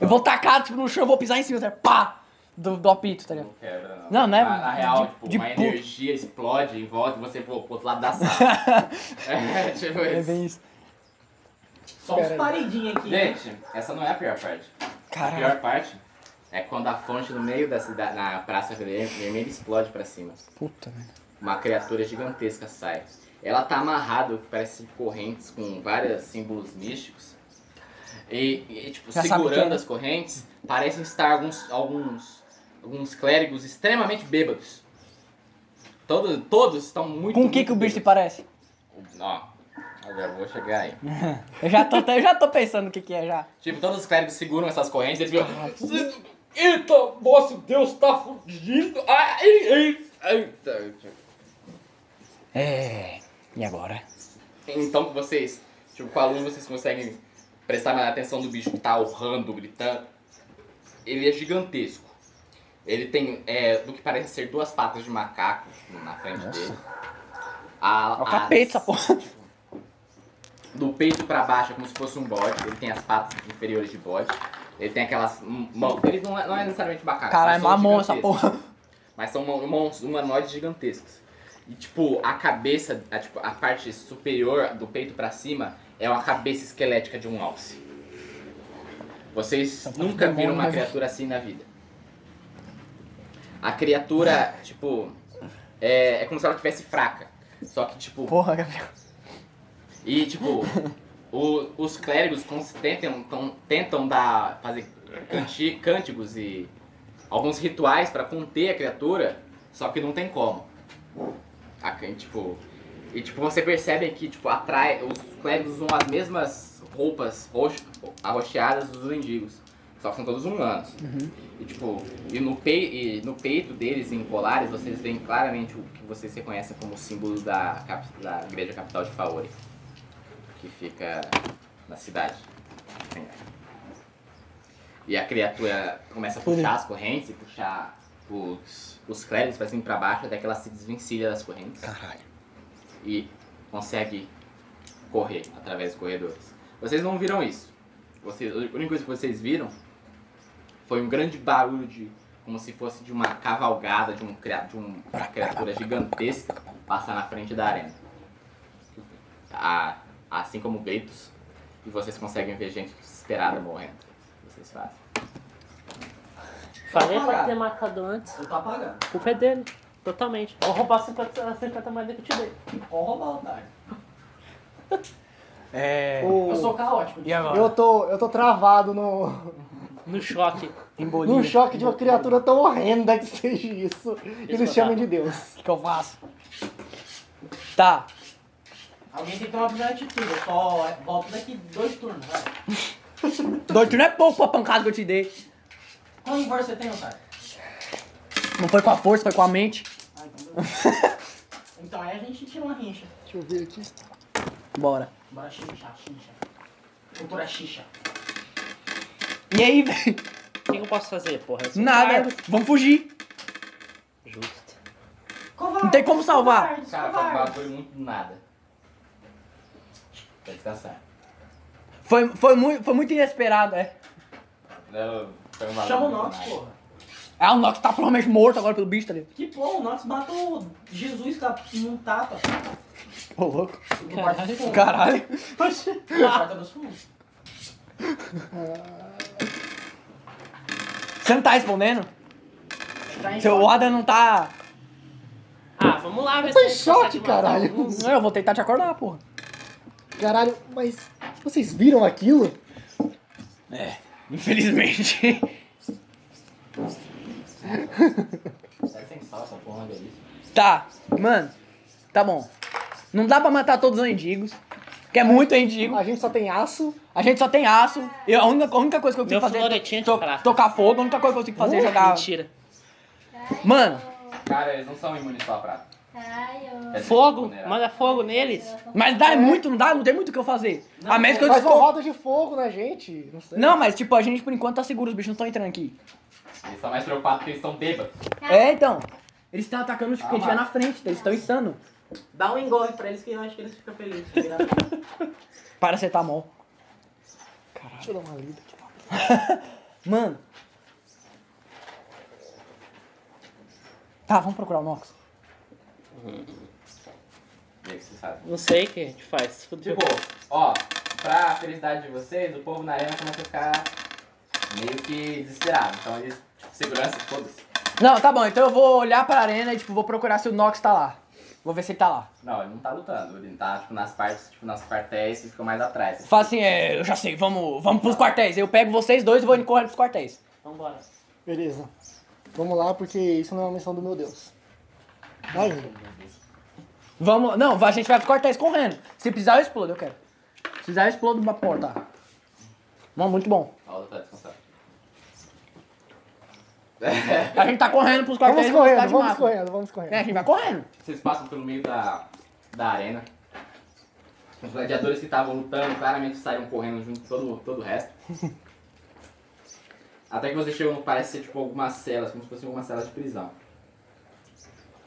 Eu vou tacar tipo, no chão, eu vou pisar em cima, tá? pá! Do, do apito, tá ligado? Não quebra, não. Não, não é Na, na real, de- tipo, de uma energia explode em volta e você voa pro outro lado da sala. é, tipo É isso. bem isso. Só uns paredinhos aqui. Gente, essa não é a pior parte. A Caralho. pior parte é quando a fonte no meio da cidade, na Praça Vermelha, explode pra cima. Puta, velho. Uma criatura gigantesca sai. Ela tá amarrada, parece correntes com vários símbolos místicos. E, e, tipo, Já segurando é. as correntes, parecem estar alguns, alguns, alguns clérigos extremamente bêbados. Todos, todos estão muito. Com o que que o bicho se bêbados. parece? Ó, eu já vou chegar aí. Eu já tô, eu já tô pensando o que que é já. Tipo, todos os clérigos seguram essas correntes e eles ficam. Eita, nosso Deus tá fugindo! Ai, ai, ai. É... E agora? Então vocês, tipo, com a luz vocês conseguem prestar mais atenção do bicho que tá urrando, gritando. Ele é gigantesco. Ele tem, é, do que parece ser duas patas de macaco na frente dele. A, É o as- capeta essa porra. do peito pra baixo é como se fosse um bode. Ele tem as patas inferiores de bode. Ele tem aquelas m- mãos. Ele não é, não é necessariamente macaco. Caralho, mas são mamão essa porra. Mas são mão- humanoides gigantescos. E tipo, a cabeça, a, tipo, a parte superior do peito pra cima é uma cabeça esquelética de um alce. Vocês nunca viram uma né, criatura assim na vida. A criatura, tipo, é, é como se ela tivesse fraca. Só que, tipo, Porra, Gabriel. e tipo, o- os clérigos tentam, tentam dar, fazer canti- cânticos e alguns rituais pra conter a criatura, só que não tem como. A, tipo, e tipo, você percebe que tipo, atrai, os clérigos usam as mesmas roupas roxo, arroxeadas dos mendigos. Só são todos humanos. E tipo, e no, pei, e no peito deles, em colares, vocês veem claramente o que vocês reconhecem como símbolo da, cap- da igreja capital de Faori. Que fica na cidade. E a criatura começa a puxar as correntes e puxar os, os clérigos pra cima e pra baixo até que ela se desvencilha das correntes. Caralho. E consegue correr através dos corredores. Vocês não viram isso. Vocês, a única coisa que vocês viram foi um grande barulho de. como se fosse de uma cavalgada de, um, de um- uma criatura gigantesca passar na frente da arena. A- assim como Beitos. E vocês conseguem ver gente desesperada morrendo. O que vocês fazem? Falei pra ter matado antes. Eu tô apagando. A culpa é dele. Totalmente. Vou roubar 50, 50 moedas que eu te dei. Pode roubar, otário. É... O- Eu sou caótico. E agora? Eu tô, eu tô travado no, No choque. Embolia. num choque de uma criatura tão horrenda que seja isso. Eles tá. de Deus. O que, que eu faço? Tá. Alguém tem que tomar a primeira atitude. Eu só volto daqui dois turnos, vai. Dois turnos é pouco pra pancada que eu te dei. Quanto em força você tem, otário? Não foi com a força, foi com a mente. Ah, então. Então aí a gente tira uma rincha. Deixa eu ver aqui. Bora. Bora xixa, xixa. Cultura xixa. E aí, velho? O que, eu posso fazer, porra? Nada. covarde. Vamos fugir. Justo. Covarde, Não tem como salvar. covardes, Cara, foi covardes. bagulho muito nada. Vai descansar. Foi, foi, muito, foi muito inesperado, é. Não, foi Chama o Nox, porra. Ah, o Nox tá provavelmente morto agora pelo bicho, tá ligado? Que porra, o Nox matou Jesus com a- num tapa. Ô, louco. Fundos. Caralho. No quarto dos fundos. Você não tá respondendo? Tá em Seu. Adam não tá. Ah, vamos lá ver Tô se em a gente choque, caralho. alguns. Não, eu vou tentar te acordar, porra. Caralho, mas vocês viram aquilo? É, infelizmente. Tá, mano. Tá bom. Não dá pra matar todos os mendigos. Que é muito mendigo. A gente só tem aço. A gente só tem aço. E a única, a única coisa que eu Meu consigo fazer floretinho é to- tocar fogo. A única coisa que eu consigo fazer é jogar. Mentira. Mano, Cara, eles não são imunes só a prata. Eu... Dizer, Fogo, manda fogo neles. mas dá muito, não dá? Não tem muito o que eu fazer. a menos que eu Faz uma roda de fogo na gente. Não sei. Não, mas tipo, a gente por enquanto tá seguro, os bichos não estão entrando aqui. Eles estão mais preocupados porque eles estão bêbados. É, então. Eles estão atacando tipo, Ah, quem estiver na frente, eles estão insano. Dá um engole pra eles que eu acho que eles ficam felizes. Paracetamol. Deixa eu dar uma lida aqui. Mano. Tá, vamos procurar o Nox. E aí, vocês sabem. Não sei o que a gente faz. Fudeu. Tipo, ó, pra felicidade de vocês, o povo na arena começa a ficar meio que desesperado. Então eles, tipo, segurança, foda-se. Não, tá bom, então eu vou olhar pra arena e tipo, vou procurar se o Nox tá lá. Vou ver se ele tá lá. Não, ele não tá lutando, ele tá, tipo, nas partes, tipo, nas quartéis e fica mais atrás. Fala assim, é, eu já sei, vamos, vamos pros quartéis. Eu pego vocês dois e vou indo correndo pros quartéis. Vambora. Beleza. Vamos lá, porque isso não é uma missão do meu Deus. Vai. Vamos. Não, a gente vai cortar isso correndo. Se precisar, eu explodo, eu quero. Se precisar, eu explodo uma porta. Bom, muito bom. Outra tá descansando. A gente tá correndo pros quartéis Vamos correndo, vamos correndo, vamos correndo. É, a gente vai correndo. Vocês passam pelo meio da, da arena. Os gladiadores que estavam lutando claramente saíram correndo junto com todo, todo o resto. Até que vocês chegam parece ser tipo algumas celas, como se fossem algumas celas de prisão.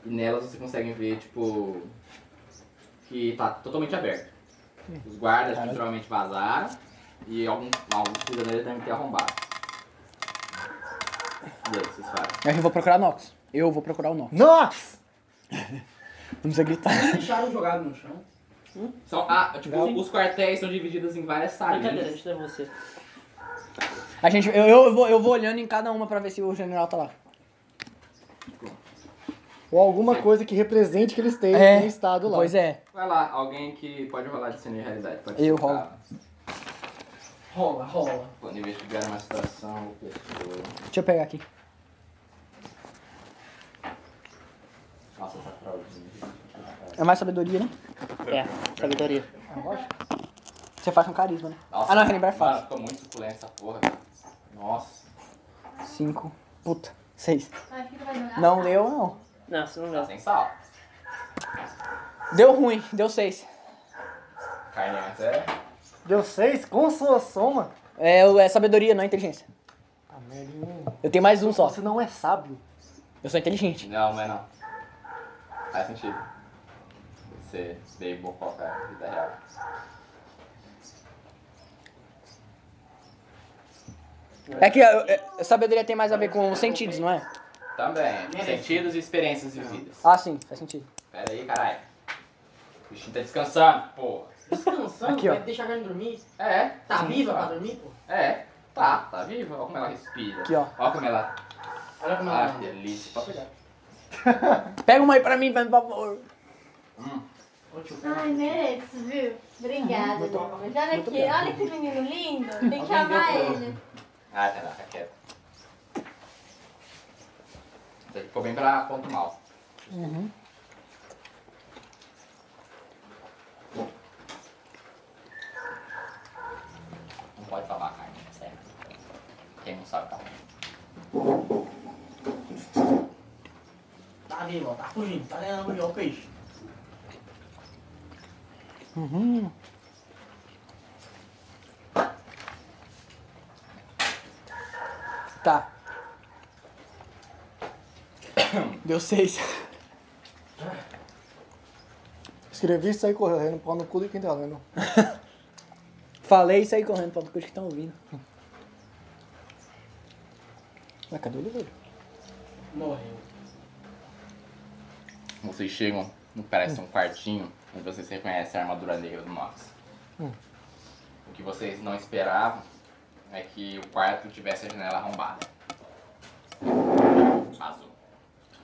E nelas vocês conseguem ver, tipo. que tá totalmente aberto. Os guardas literalmente vazaram e alguns, alguns prisioneiros devem ter arrombado. Vocês fazem? Eu vou procurar Nox. Eu vou procurar o Nox. Nox! Não precisa gritar. Deixaram jogado no chão. São, ah, tipo, os quartéis são divididos em várias salas. Brincadeira, deixa eu você. A gente, eu, eu, vou, eu vou olhando em cada uma pra ver se o general tá lá. Ou alguma coisa que represente que eles estejam É, no estado lá. Pois é. Vai lá, alguém que pode rolar de cena de realidade. Pode Eu ser rolo. Rola, rola. Quando investigar uma situação, pessoa. Deixa eu pegar aqui. Nossa, essa fraldinha. É mais sabedoria, né? É, sabedoria. Você faz com carisma, né? Nossa, Ah, não, relembrar é fácil. ficou muito suculento essa porra. cara. Nossa. Cinco. Puta. Seis. Não deu, não. Não, você não Tá dá. sem sal. Deu ruim. Deu seis. Carne antes é. Deu seis com sua soma. É, é sabedoria, não é inteligência. Ah, merda. Eu tenho mais um só. Você não é sábio. Eu sou inteligente. Não, não é não. Faz sentido. Você veio bococa a vida real. É que é, é, sabedoria tem mais a ver com os sentidos, não é? Também. Sentidos e experiências vividas. Ah, sim. Faz sentido. Pera aí, caralho. O bichinho tá descansando, porra. Descansando, Aqui, ó. vai deixar a carne dormir. É. Tá sim, viva ó. pra dormir, pô? É, tá, tá viva. Olha como ela respira. Aqui, ó. Olha como ela. Olha como Ah, ela... que delícia. Pode pegar. Pega uma aí pra mim, por favor. Tio, Ai, mereço, viu? Obrigada, Lucas. Olha aqui, olha que menino lindo. Tem que amar ele. Ah, tá, tá quieto. Isso aqui ficou bem pra ponto mal. Não pode falar carne, é sério. Quem sabe tá. Tá vivo, ó, tá fugindo, tá ganhando ali, ó, o peixe. Tá. Deu seis. Escrevi isso aí correndo, pau no cu de quem tá lendo. Falei isso aí correndo pra vocês que estão ouvindo. Ué, cadê o Oliveira? Morreu. Vocês chegam no que parece um quartinho onde vocês reconhecem a armadura negra do Nox. O que vocês não esperavam é que o quarto tivesse a janela arrombada. Vazou.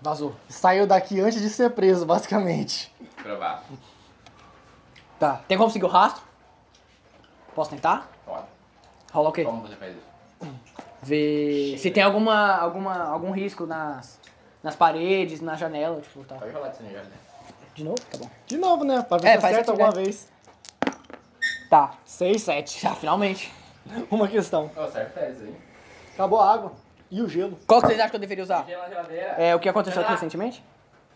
Vazou. Saiu daqui antes de ser preso, basicamente. Provável. Tá. Tem como seguir o rastro? Posso tentar? Pode. Rola o quê? Como você faz isso? Ver se tem alguma, alguma, algum risco nas, nas paredes, na janela, tipo, tá. Pode rolar de sanidade. De novo? Tá bom. De novo, né? Pra ver É, se acerta sentido, alguma né? vez. Tá. 6, 7. Já, finalmente. Uma questão. Ô, serve pra isso aí. Acabou a água. E o gelo. Qual que vocês acham que eu deveria usar? Gelo na geladeira. É o que aconteceu aqui recentemente?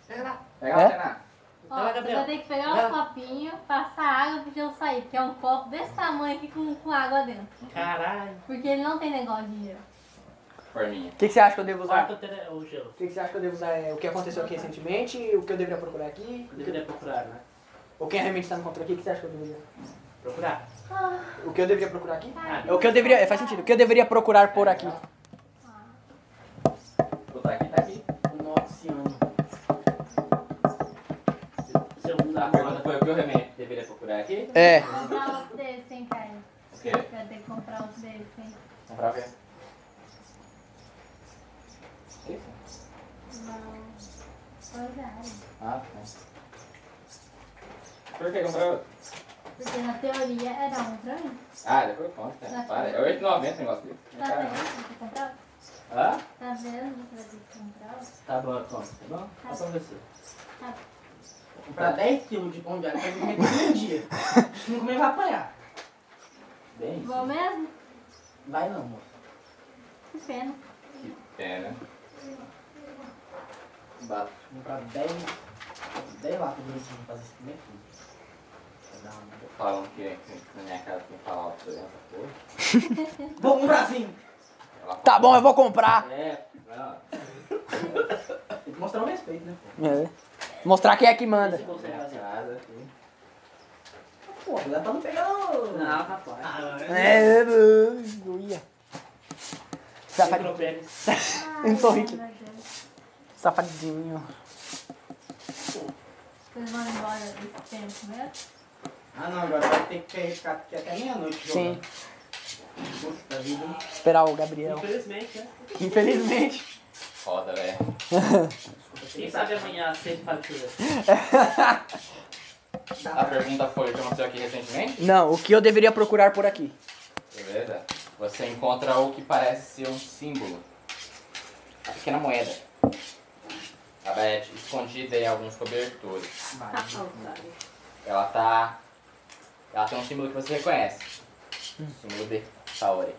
Pega É? Ó, Vai lá, você Gabriel. vai ter que pegar um copinho, passar água pro gelo sair, porque é um copo desse tamanho aqui com, com água dentro. Caralho. Porque ele não tem negócio de gelo. Forminha. O que, que você acha que eu devo usar? Quarto tele- o gelo. O que, que você acha que eu devo usar? É o que aconteceu aqui recentemente, o que eu deveria procurar aqui, Eu deveria procurar, né? ou quem realmente está me encontrando aqui, o que você acha que eu deveria? Procurar. O que eu deveria procurar aqui? Ah, É o que eu deveria. é, Faz sentido. O que eu deveria procurar por aqui? Botar aqui, tá aqui. Noxiano. Se foi o que eu remei. Deveria procurar aqui? É. Comprar outro desse, hein, Caio? O quê? Vai ter que comprar outro desse, hein? Comprar o quê? Não. Pois é. Ah, tá. Por que comprar outro? Porque na teoria era um pra mim. Ah, depois conta. Tá. Para. É 8,90 o negócio dele. Tá vendo? Você tem que comprar? Hã? Tá vendo? Você vai ter que comprar? Tá bom, conta, tá bom? Tá bom você. Vou comprar 10kg de pão de alho pra comer todo dia. Se não comer, vai apanhar. Bem isso. Vou mesmo? Vai não, moço. Que pena. Que pena. Vou comprar 10, 10 latas de leite pra fazer isso comer tudo. Falam que, que na minha casa tem falar pra essa porra. Vou comprar sim. Tá bom, eu vou comprar. É, vai lá. Tem que mostrar o respeito, né? pô? É. Mostrar quem é que manda. Nada, assim. Pô, cuidado pra não pegar o... Não, rapaz. É, eu ia. Safadinho. Pérez. Ai, Eu tô rico. meu Deus. Safadinho. Vocês vão embora desse tempo mesmo? Ah não, agora vai ter que ficar aqui até meia-noite Sim. jogando. Poxa da vida. Esperar o Gabriel. Infelizmente, né? Infelizmente. Foda, velho. Quem sabe amanhã cedo para. A pergunta foi o que aconteceu aqui recentemente? Não, o que eu deveria procurar por aqui? Beleza? Você encontra o que parece ser um símbolo. A pequena moeda. Ela é escondida em alguns cobertores. Tá faltando. Ela tá. Ela tem um símbolo que você reconhece. O símbolo de Saori.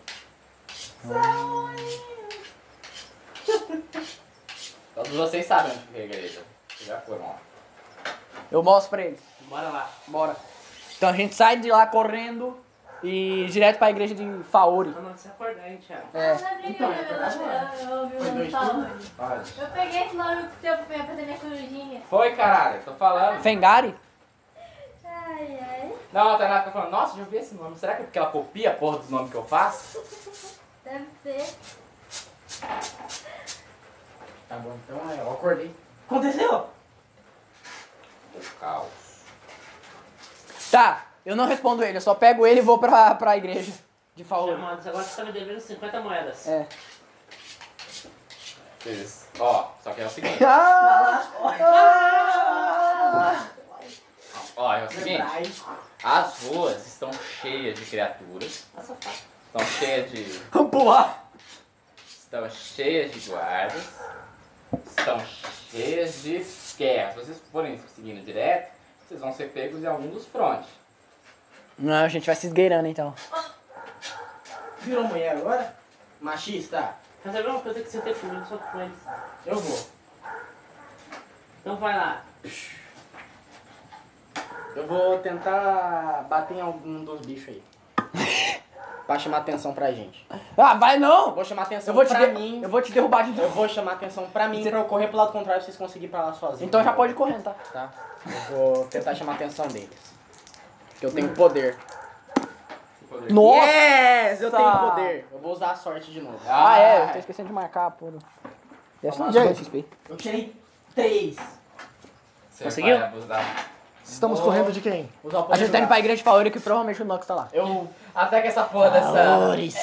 Todos vocês sabem onde fica a igreja. Já foram lá. Eu mostro pra eles. Bora lá. Bora. Então a gente sai de lá correndo e direto pra igreja de Faori. Não, não, se acordar, hein, Thiago. É. Então, é eu- verdade, eu- peguei esse nome que seu pra fazer minha corujinha. Foi, caralho, tô falando. Fengari? Ai, ai. Não, a Tainá fica falando, nossa, já ouvi esse nome. Será que é porque ela copia a porra dos nomes que eu faço? Deve ser. Tá bom, então é, eu acordei. Aconteceu? O caos. Tá, eu não respondo ele, eu só pego ele e vou pra, pra igreja de Faori. Chamando, agora você tá me devendo 50 moedas. É. Ó, só que é o seguinte. Ah! Ó, é o seguinte. As ruas estão cheias de criaturas. Estão cheias de. Vamos pular. Estão cheias de guardas. Estão cheias de guerras. Se vocês forem seguindo direto, vocês vão ser pegos em algum dos frontes. Não, a gente vai se esgueirando então. Virou mulher agora? Machista? Fazer a mesma coisa que você tem comigo, só que com eles. Eu vou. Então vai lá. Eu vou tentar bater em algum dos bichos aí. pra chamar atenção pra gente. Ah, vai Eu não! vou chamar atenção Eu vou te, pra de- mim. eu vou te derrubar de Eu novo. vou chamar atenção pra mim, Você- pra eu correr pro lado contrário pra vocês conseguirem ir pra lá sozinhos. Então já pode correr, tá? Tá? Eu vou tentar chamar a atenção deles. Porque eu tenho poder. Nossa! Yes! Eu tenho poder. Eu vou usar a sorte de novo. Ah, é, eu tô esquecendo de marcar, pô. Eu tirei três. Você Conseguiu? vai abusar. Estamos Vou correndo de quem? O A gente tá indo pra igreja de Faori que provavelmente o Nox tá lá. Eu... Até que essa porra dessa.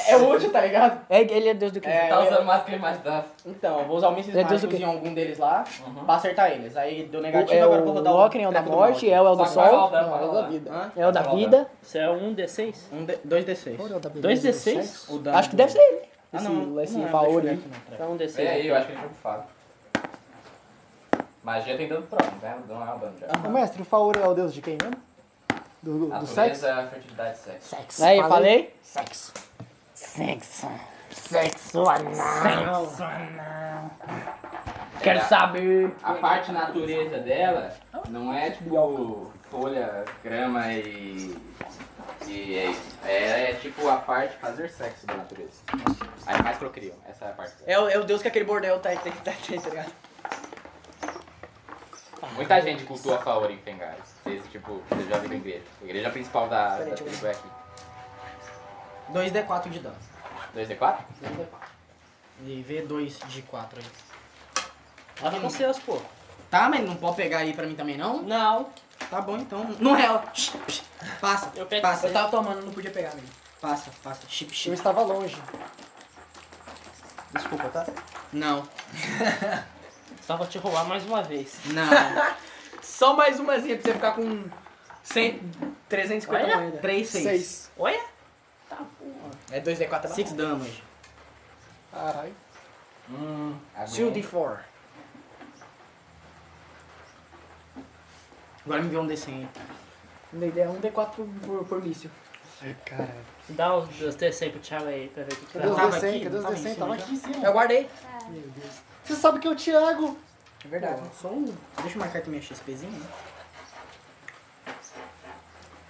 É, é útil, tá ligado? É, ele é Deus do que? É, Tá eu- usando mais que ele mais dano. Então, eu vou usar o mísseis É Deus do em algum deles lá Uhum. pra acertar eles. Aí deu O, negativo, é agora eu vou rodar o Ocren é o da morte, é o aqui. do sol, é o da vida. É o da vida. Você é um D6? Um de... Dois D6. Olha o da beleza Dois do D6? sexo. O dano Acho que deve ser ele. Ah, Esse, não. esse Faori. É um D6. Vem aí, eu acho que ele foi bufado. Magia tem dano próprio, né? Não é o dano já. Ô, mestre, o Fauro é o deus de quem mesmo? Do, do sexo? Natureza, fertilidade e sexo. Sexo. Aí, falei? Sexo. Sexo. Sexo anal. Quero É, saber. A parte natureza dela não é tipo folha, grama e. e é isso. É, é tipo a parte fazer sexo da natureza. Aí mais procriam, essa é a parte. dela. É, o- é o Deus que aquele bordel tá, tá, tá, tá, tá ligado? Muita gente cultua Faori em Fengares. Vocês, tipo, vocês já viram a igreja. A igreja principal da, da eu tribo é aqui. 2D4 de dano. 2D4? 2D4. E V2 de 4 aí. Lava com seus, pô. Tá, mas não pode pegar aí pra mim também, não? Não. Tá bom, então. Não é, ó. Passa. Eu pego Passa. Eu tava tomando, não podia pegar mesmo. Passa, passa. Chip, Eu chip. estava longe. Desculpa, tá? Não. Só vou te roubar mais uma vez. Não. Só mais umazinha pra você ficar com 100, 350 Olha. moedas. 3, 6. Seis. Olha. Tá porra. É 2D4 é 6 damage. Caralho. Hum. 2D4. Agora me vê um D100 aí. É um D4 por, por, por míssil. Ai, caralho. Dá os os D100 pro Thiago aí pra ver o que que Cadê os dá. Tava D100? aqui, Cadê os tava em D100? cima Tava aqui em cima. Eu guardei. Meu Deus. Você sabe que é o Thiago. É verdade. Só um. Deixa eu marcar aqui minha XPzinha. né?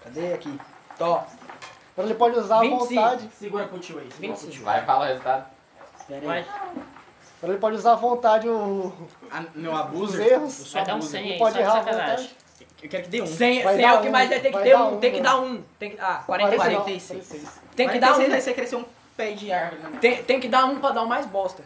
Cadê aqui? Tó. Agora ele pode usar à 25. vontade. Segura pro tio aí. segura pro 25. tio. Vai, fala o resultado. Pera aí. Agora ele pode usar à vontade o... Ah, meu os abuser. erros. Vai dar um abuser. 100 aí, Pode errar à. Eu quero que dê um. 100, Vai 100 é o que um, mais vai ter que vai ter dar um. um, Tem que dar um. Tem que, ah, 46. 46. Tem que dar um. Aí você crescer um pé de árvore. né? Tem, tem que dar um pra dar o mais bosta.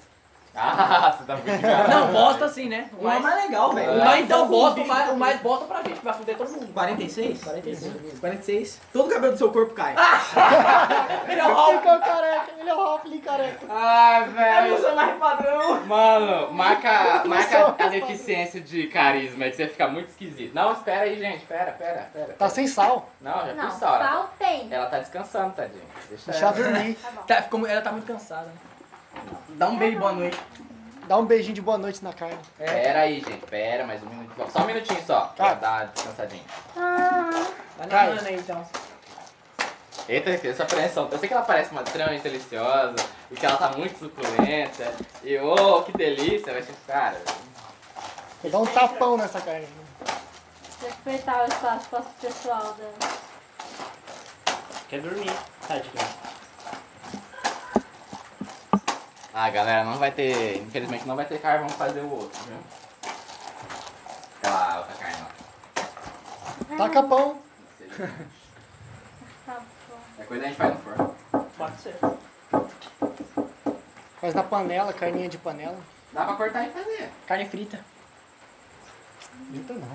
Ah, você tá muito. Não, bosta sim, né? O é mais, mais legal, velho. o mais então bosta, o mais, o mais bosta pra gente, que vai fuder todo mundo. 46? 46. 46. Todo o cabelo do seu corpo cai. Ele é o Ralph. Ele é o careca. Ele é o Ralph Lee careca. Ai, Eu velho. sou mais padrão. Mano, marca, marca a deficiência de carisma que você fica muito esquisito. Não, espera aí, gente. Espera, espera, espera. Tá sem sal. Não, já Não, hora. sal tem. Ela tá descansando, tadinho. Deixa Deixa ela dormir. Tá. Tá, ficou, ela tá muito cansada, né? Dá um beijo, boa noite. Dá um beijinho de boa noite na carne. Pera aí, gente. Pera, mais um minutinho. Só um minutinho só. Pra Tá. dar uma descansadinha. Vai na Cai. Aí, então. Eita, essa pressão. Eu sei que ela parece uma extremamente deliciosa e que ela tá muito suculenta. E ô, que delícia. Vai ser, cara. Vou dar um tapão nessa carne. Respeitar o espaço pessoal dela. Quer dormir, tadinho. Ah, galera, não vai ter. Infelizmente não vai ter carvão pra fazer o outro, viu? Aquela outra carne lá. Taca pão. Tá. Qualquer coisa a gente faz no forno. Pode ser. Faz na panela, carninha de panela. Dá pra cortar e fazer. Carne frita. Eita não.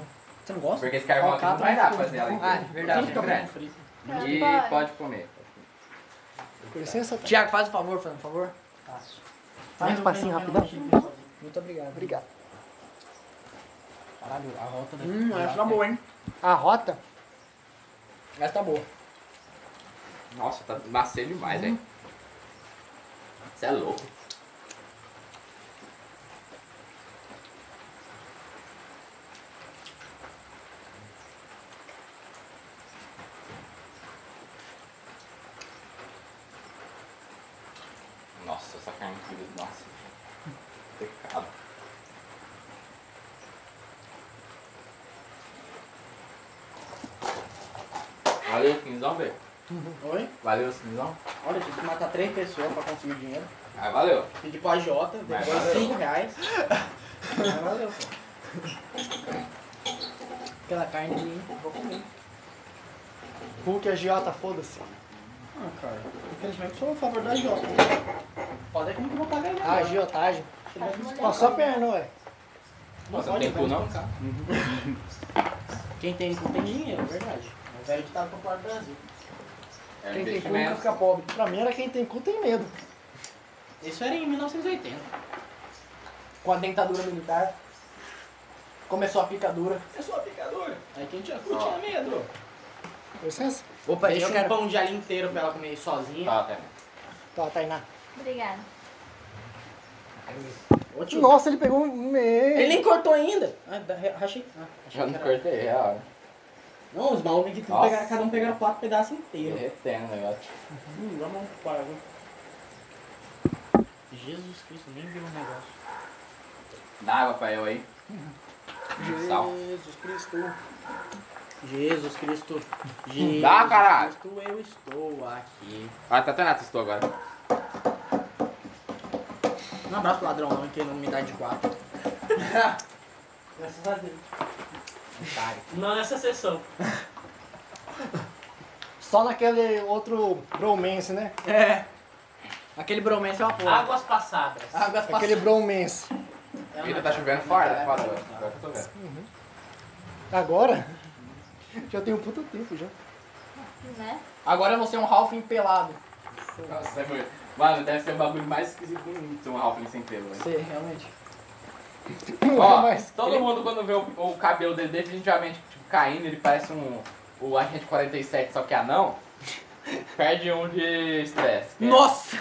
Você não gosta? Porque esse carvão aqui não vai dar pra fazer ela Ah, inteira. é verdade. Então Fica fica bom frito. E Pode. pode comer. Com licença. Tiago, faz o favor, faz um favor. Faz um passinho rapidão. Muito obrigado. Obrigado. Caralho, a rota daqui. Hum, essa tá boa, hein? A rota? Essa tá boa. Nossa, tá macio demais, velho. Você é louco. Nossa, essa carne aqui, nossa. Pecado. Valeu, quinzão, velho. Oi? Valeu, quinzão. Olha, tive que matar três pessoas pra conseguir dinheiro. Ah, valeu. Pedi pro agiota, Mas depois valeu. 5 reais. Mas valeu, pô. Aquela carne ali, eu vou comer. Hulk agiota, foda-se. Ah, cara, infelizmente sou a favor do agiota. Pode é como que eu vou pagar ele Ah, agora. agiotagem. Passou a perna, ué. Você não tem cu, não? Quem tem cu tem dinheiro, é verdade. O velho ditado popular do Brasil. É um Quem tem cu nunca fica pobre. Pra mim era quem tem cu tem medo. Isso era em 1980. Com a dentadura militar. Começou a picadura. Começou a picadura. Aí quem tinha cu tinha medo. Com licença. Opa, Deixa eu um quero- pão de alho inteiro pra ela comer sozinha. Tá, tá. Tá, Tainá. Obrigada. Nossa, ele pegou um meio. Ele nem cortou ainda. Ah, da- rachei. Ah, achei Já não cortei, real. Não, os malucos aqui, tudo Nossa. pegaram- cada um pegaram quatro pedaços inteiros. Derretendo o negócio. Hum, vamos para, viu? Jesus Cristo, nem viu o negócio. Dá água pra eu aí. Sal. Jesus Cristo. Jesus Cristo. Jesus Dá, caralho. Cristo, eu estou aqui. Ah, tá até estou agora. Um abraço pro ladrão não, que não me dá de quatro. Graças a Deus. Otário. Não nessa sessão. Só naquele outro bromance, né? É. Aquele bromance é uma porra. Águas passadas. Águas Aquele bromance. Ainda tá chovendo fora, tá foda agora. Agora que eu tô vendo. Agora? Já tem um puta tempo já. Né? Agora eu vou ser um Ralph empelado. Nossa, é muito... Mano, deve ser o bagulho mais esquisito do mundo ser um Ralph sem pelo, velho. Você, realmente. Ó, é mais. todo mundo quando vê o, o cabelo dele definitivamente tipo, caindo, ele parece um... O Agente 47, só que anão. Perde um de estresse. que é- Nossa!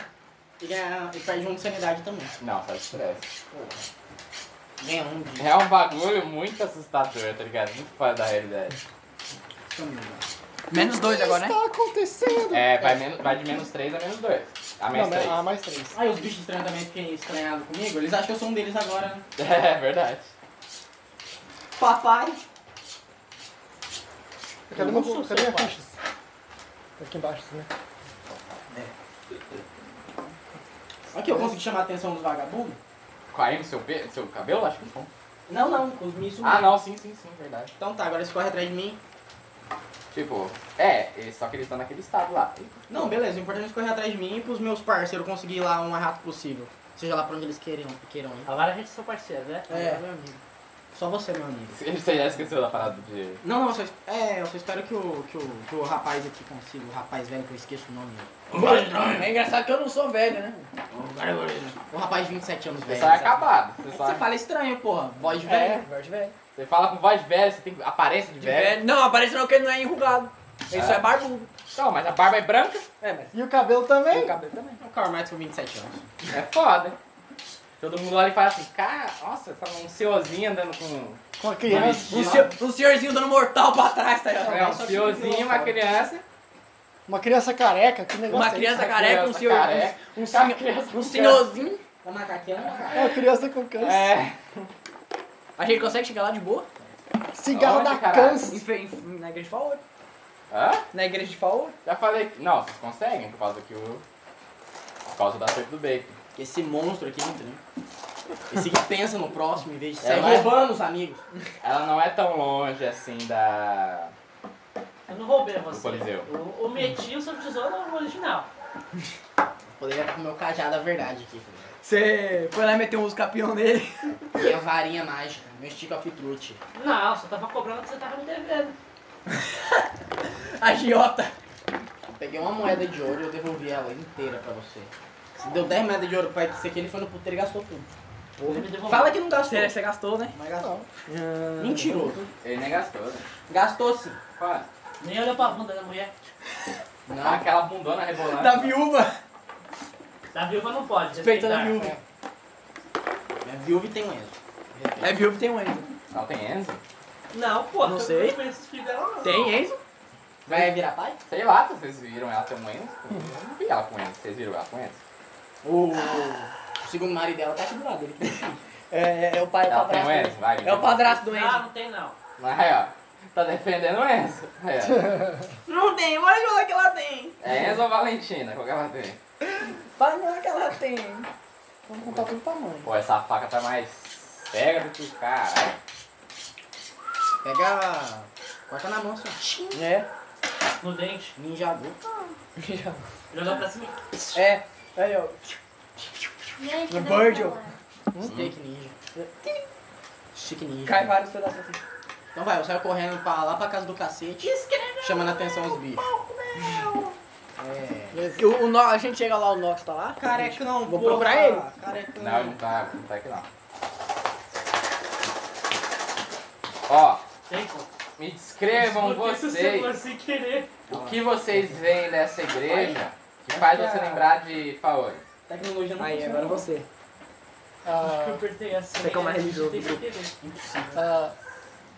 E, ganha- e perde um de sanidade também. Não, só de estresse. Ganha um de É um bagulho muito assustador, tá ligado? Muito fora da realidade. Menos dois agora, né? Tá acontecendo. É, vai, menos, vai de menos 3 a menos 2. A menos Não, 3. ah, mais três. Aí os bichos estranhos também fiquem estranhados comigo, eles acham que eu sou um deles agora, né? É verdade. Papai. Cadê, meu, cadê minha ficha? Tá Aqui embaixo, né? Aqui, eu consegui chamar a atenção dos vagabundos? Caiu no seu, pe... seu cabelo? Acho que não. Não, não, os mísseis. Ah, não, sim, sim, sim, verdade. Então tá, agora eles correm atrás de mim. Tipo, é, eles- só que eles estão naquele estado lá. Não, beleza, o importante é correr atrás de mim e pros meus parceiros conseguir ir lá o mais rápido possível. Seja lá pra onde eles queiram, queiram ir. Agora a gente é seu parceiro, né? É, meu amigo. Só você, meu amigo. Você já esqueceu da parada de. Não, não, eu só, es- é, eu só espero que o, que, o, que o rapaz aqui consiga, o rapaz velho que eu esqueço o nome. É engraçado que eu não sou velho, né? O rapaz de 27 anos Você velho. sai acabado. Você, Você sai... fala estranho, porra. Voz de É, velho. velho, velho. Você fala com voz velha, você tem aparência de, De velho. velho. Não, aparece não que ele não é enrugado. Ele só É. é barbudo. Não, mas a barba é branca, É, mas E o cabelo também? o cabelo também. O Karl Marx com 27 anos. é foda. Todo mundo olha e fala assim, cara, nossa, tá um senhorzinho andando com. Com a criança. Um, senhor, um senhorzinho dando mortal pra trás, tá ligado? É um senhorzinho, uma criança. Uma criança careca, que negócio Uma é criança Uma careca, um senhor. careca. Um, um, um senhorzinho. Macaqueando? É uma criança com câncer. É. A gente consegue chegar lá de boa? Cigarro Onde, da caralho? câncer. Em, fe- em, na igreja de Faor. Hã? Na igreja de Faor. Já falei que. Não, vocês conseguem por causa que o. Por causa da cerca do bacon. Esse monstro aqui, entendeu? Esse que pensa no próximo em vez de É, sair mas- roubando os amigos. Ela não é tão longe assim da. Eu não roubei você. Coliseu. Eu, eu meti o seu tesouro no original. Poderia estar com o meu cajado a verdade aqui. Você foi lá e meteu um uso capião nele. Minha varinha mágica, meu stick of truth. Não, só tava cobrando que você tava me devendo. Agiota. Eu peguei uma moeda de ouro e eu devolvi ela inteira pra você. Você deu 10 moedas de ouro pra esse aqui, ele foi no puteiro e gastou tudo. Fala que não gastou. Você, você gastou, né? Mas gastou. Mentiroso. Ele nem gastou, né? Gastou sim. Qual? Nem olhou pra bunda da mulher. Não. Aquela bundona rebolando. Da viúva. Da viúva não pode. Respeita da respeitar. viúva. É viúva e tem um Enzo. É viúva e tem um Enzo. Não tem Enzo? Não, pô. Não eu sei. Não conheço os filhos dela, não. Tem Enzo? Vai virar pai? Sei lá se vocês viram ela ter um Enzo. Eu não vi ela com Enzo. Vocês viram ela com Enzo? O, o segundo marido dela tá aqui do lado dele. É, é o pai, é o Ela tem um padrasto. Enzo? Vai, É o padrasto do Enzo. não tem não. Aí, ó. Tá defendendo o Enzo. Aí, ó. Não tem, olha falar que ela tem. É Enzo ou Valentina? Qual que ela tem? Vai falar que ela tem. Vamos contar tudo pra mãe. Pô, essa faca tá mais cega do que o caralho. Pega. Corta na mão, assim. É. No dente. Ninja Gu. Jogou pra cima. É. Aí, ó. No Virgil. falar. Steak Ninja. Stick Ninja. Cai vários pedaços assim. Então vai, eu saio correndo pra, lá pra casa do cacete. Chamando a atenção os bichos. É. O, o No- a gente chega lá, o Nox tá lá. Careca não, Vou porra. procurar ele. Careca Não, ele não tá, não tá aqui não. Ó, Tem, me descrevam que vocês querer. o que vocês veem dessa igreja que faz você lembrar de Faori. Tecnologia não Aí, agora você. Ah, Eu apertei assim. Você que é o mais religioso querer. ah,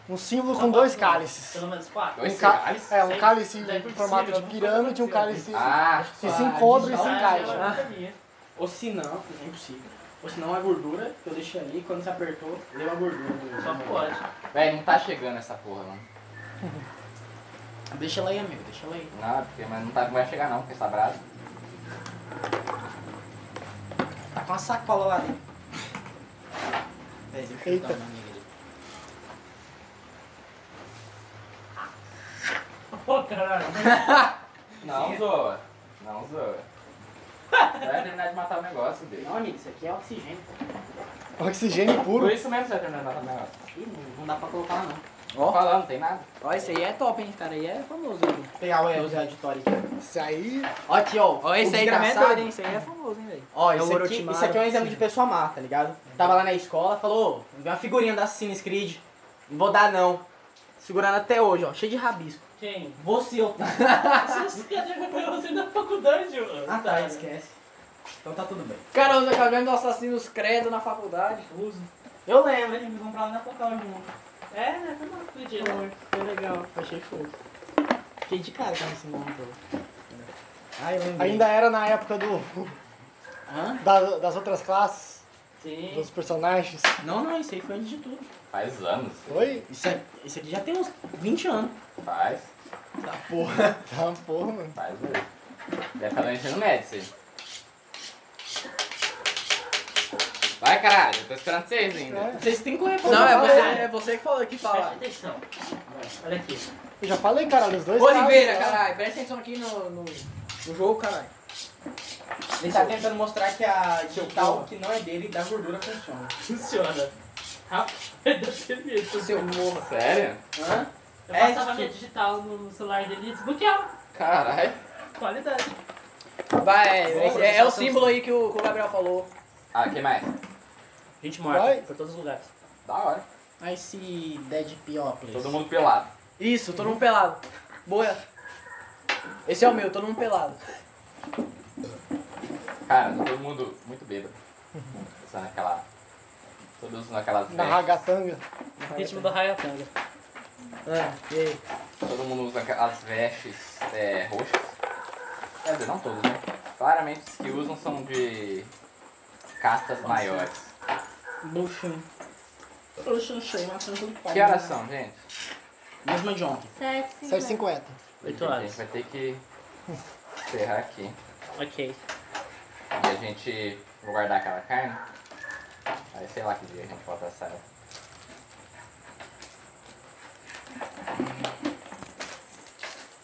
um símbolo com dois cálices. Pelo menos quatro. Dois Um cálices? É, um cálice em formato de pirâmide e um cálice Ah, que Ah, se encontram e se encaixam. ela não sabia. Ou se não, é impossível. Ou se não, a gordura que eu deixei ali, quando você apertou, deu a gordura. Só pode. Véi, não tá chegando essa porra, mano. Deixa ela aí, amigo, deixa ela aí. Não, porque, mas não, tá, não vai chegar não, porque essa brasa. Tá com uma sacola lá dentro. Peraí, deixa eu Eita. dar uma amiga ali. Pô, caralho. Não zoa. Não zoa. Vai terminar de matar o negócio dele. Não, amigo, isso aqui é oxigênio. Oxigênio puro. Por isso mesmo você vai terminar de matar o negócio. Ih, não, não dá pra colocar lá não. Tô falando, não tem nada. Ó, esse aí é top, hein? Cara aí é famoso. Hein? Vou pegar o os auditórios aqui. Isso aí. Ó, aqui, ó. Ó, esse o aí também é desgraçado- doido, hein? Esse aí é famoso, hein, velho? Ó, É o esse aqui, Orochimaru. isso aqui é um exame de pessoa má, tá ligado? Tava lá na escola, falou, ô, uma figurinha da Assassin's Creed. Não vou dar não. Segurando até hoje, ó, cheio de rabisco. Quem? Você, otário. Você quer acompanhar você na faculdade, mano? Ah tá, esquece. Então tá tudo bem. Cara usa cabelo do Assassinos Credo na faculdade. Usa. Eu lembro, a gente comprava na Total junto. É, né? Foi uma fudida. Foi, foi legal, achei fofo. Fiquei de cara quando se montou. Ai. Ainda era na época do, Hã? da- das outras classes, Sim. dos personagens. Não, não, isso aí foi antes de tudo. Faz anos. Oi? Isso, é- isso aqui já tem uns 20 anos. Faz. Tá porra. Tá porra, mano. Faz mesmo. Deve estar no ensino médio, isso aí. Vai, caralho. Eu tô esperando vocês ainda. É. Vocês têm que correr pra Não, é você, é você que falou que Presta fala. atenção. Olha aqui. Eu já falei, caralho, os dois Oliveira, caralho, presta atenção aqui no, no, no jogo, caralho. Ele tá tentando mostrar que a digital que não é dele da gordura funciona. Funciona. Rapaz, deve ser mesmo. Seu morro. Sério? Hã? Eu É, passava minha digital no celular dele e desbloqueava. Caralho. Qualidade. Vai, é, é, é o símbolo aí que o, que o Gabriel falou. Ah, que mais? Gente Vai. morta por todos os lugares. Da hora. Aí se Dead Pioples. Todo mundo pelado. Isso, todo mundo pelado. Boa. Esse é o meu, todo mundo pelado. Cara, todo mundo muito bêbado. Só naquela. Todos naquelas Na ragatanga. Ritmo do Hayatanga. Ah, e aí? Todo mundo usa aquelas vestes é, roxas. Quer dizer, não todos, né? Claramente os que usam são de castas maiores. Buxum. Eu chanchei, matando todo pau. Que horas são, gente? Mesma de ontem. 7,50. Oito A horas. gente vai ter que encerrar aqui. Ok. E a gente. Vou guardar aquela carne. Aí sei lá que dia a gente volta a sair.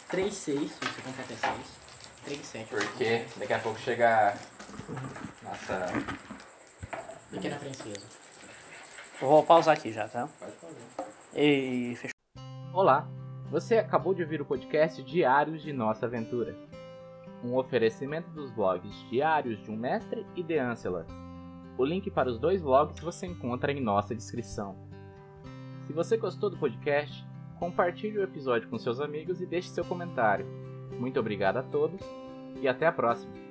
Três, seis, se você contar até seis. Três, sete. Porque daqui a pouco chega nossa. Pequena princesa. Eu vou pausar aqui já, tá? Pode fazer. E fechou. Olá, você acabou de ouvir o podcast Diários de Nossa Aventura. Um oferecimento dos blogs Diários de um Mestre e The Ancellor. O link para os dois blogs você encontra em nossa descrição. Se você gostou do podcast, compartilhe o episódio com seus amigos e deixe seu comentário. Muito obrigado a todos e até a próxima!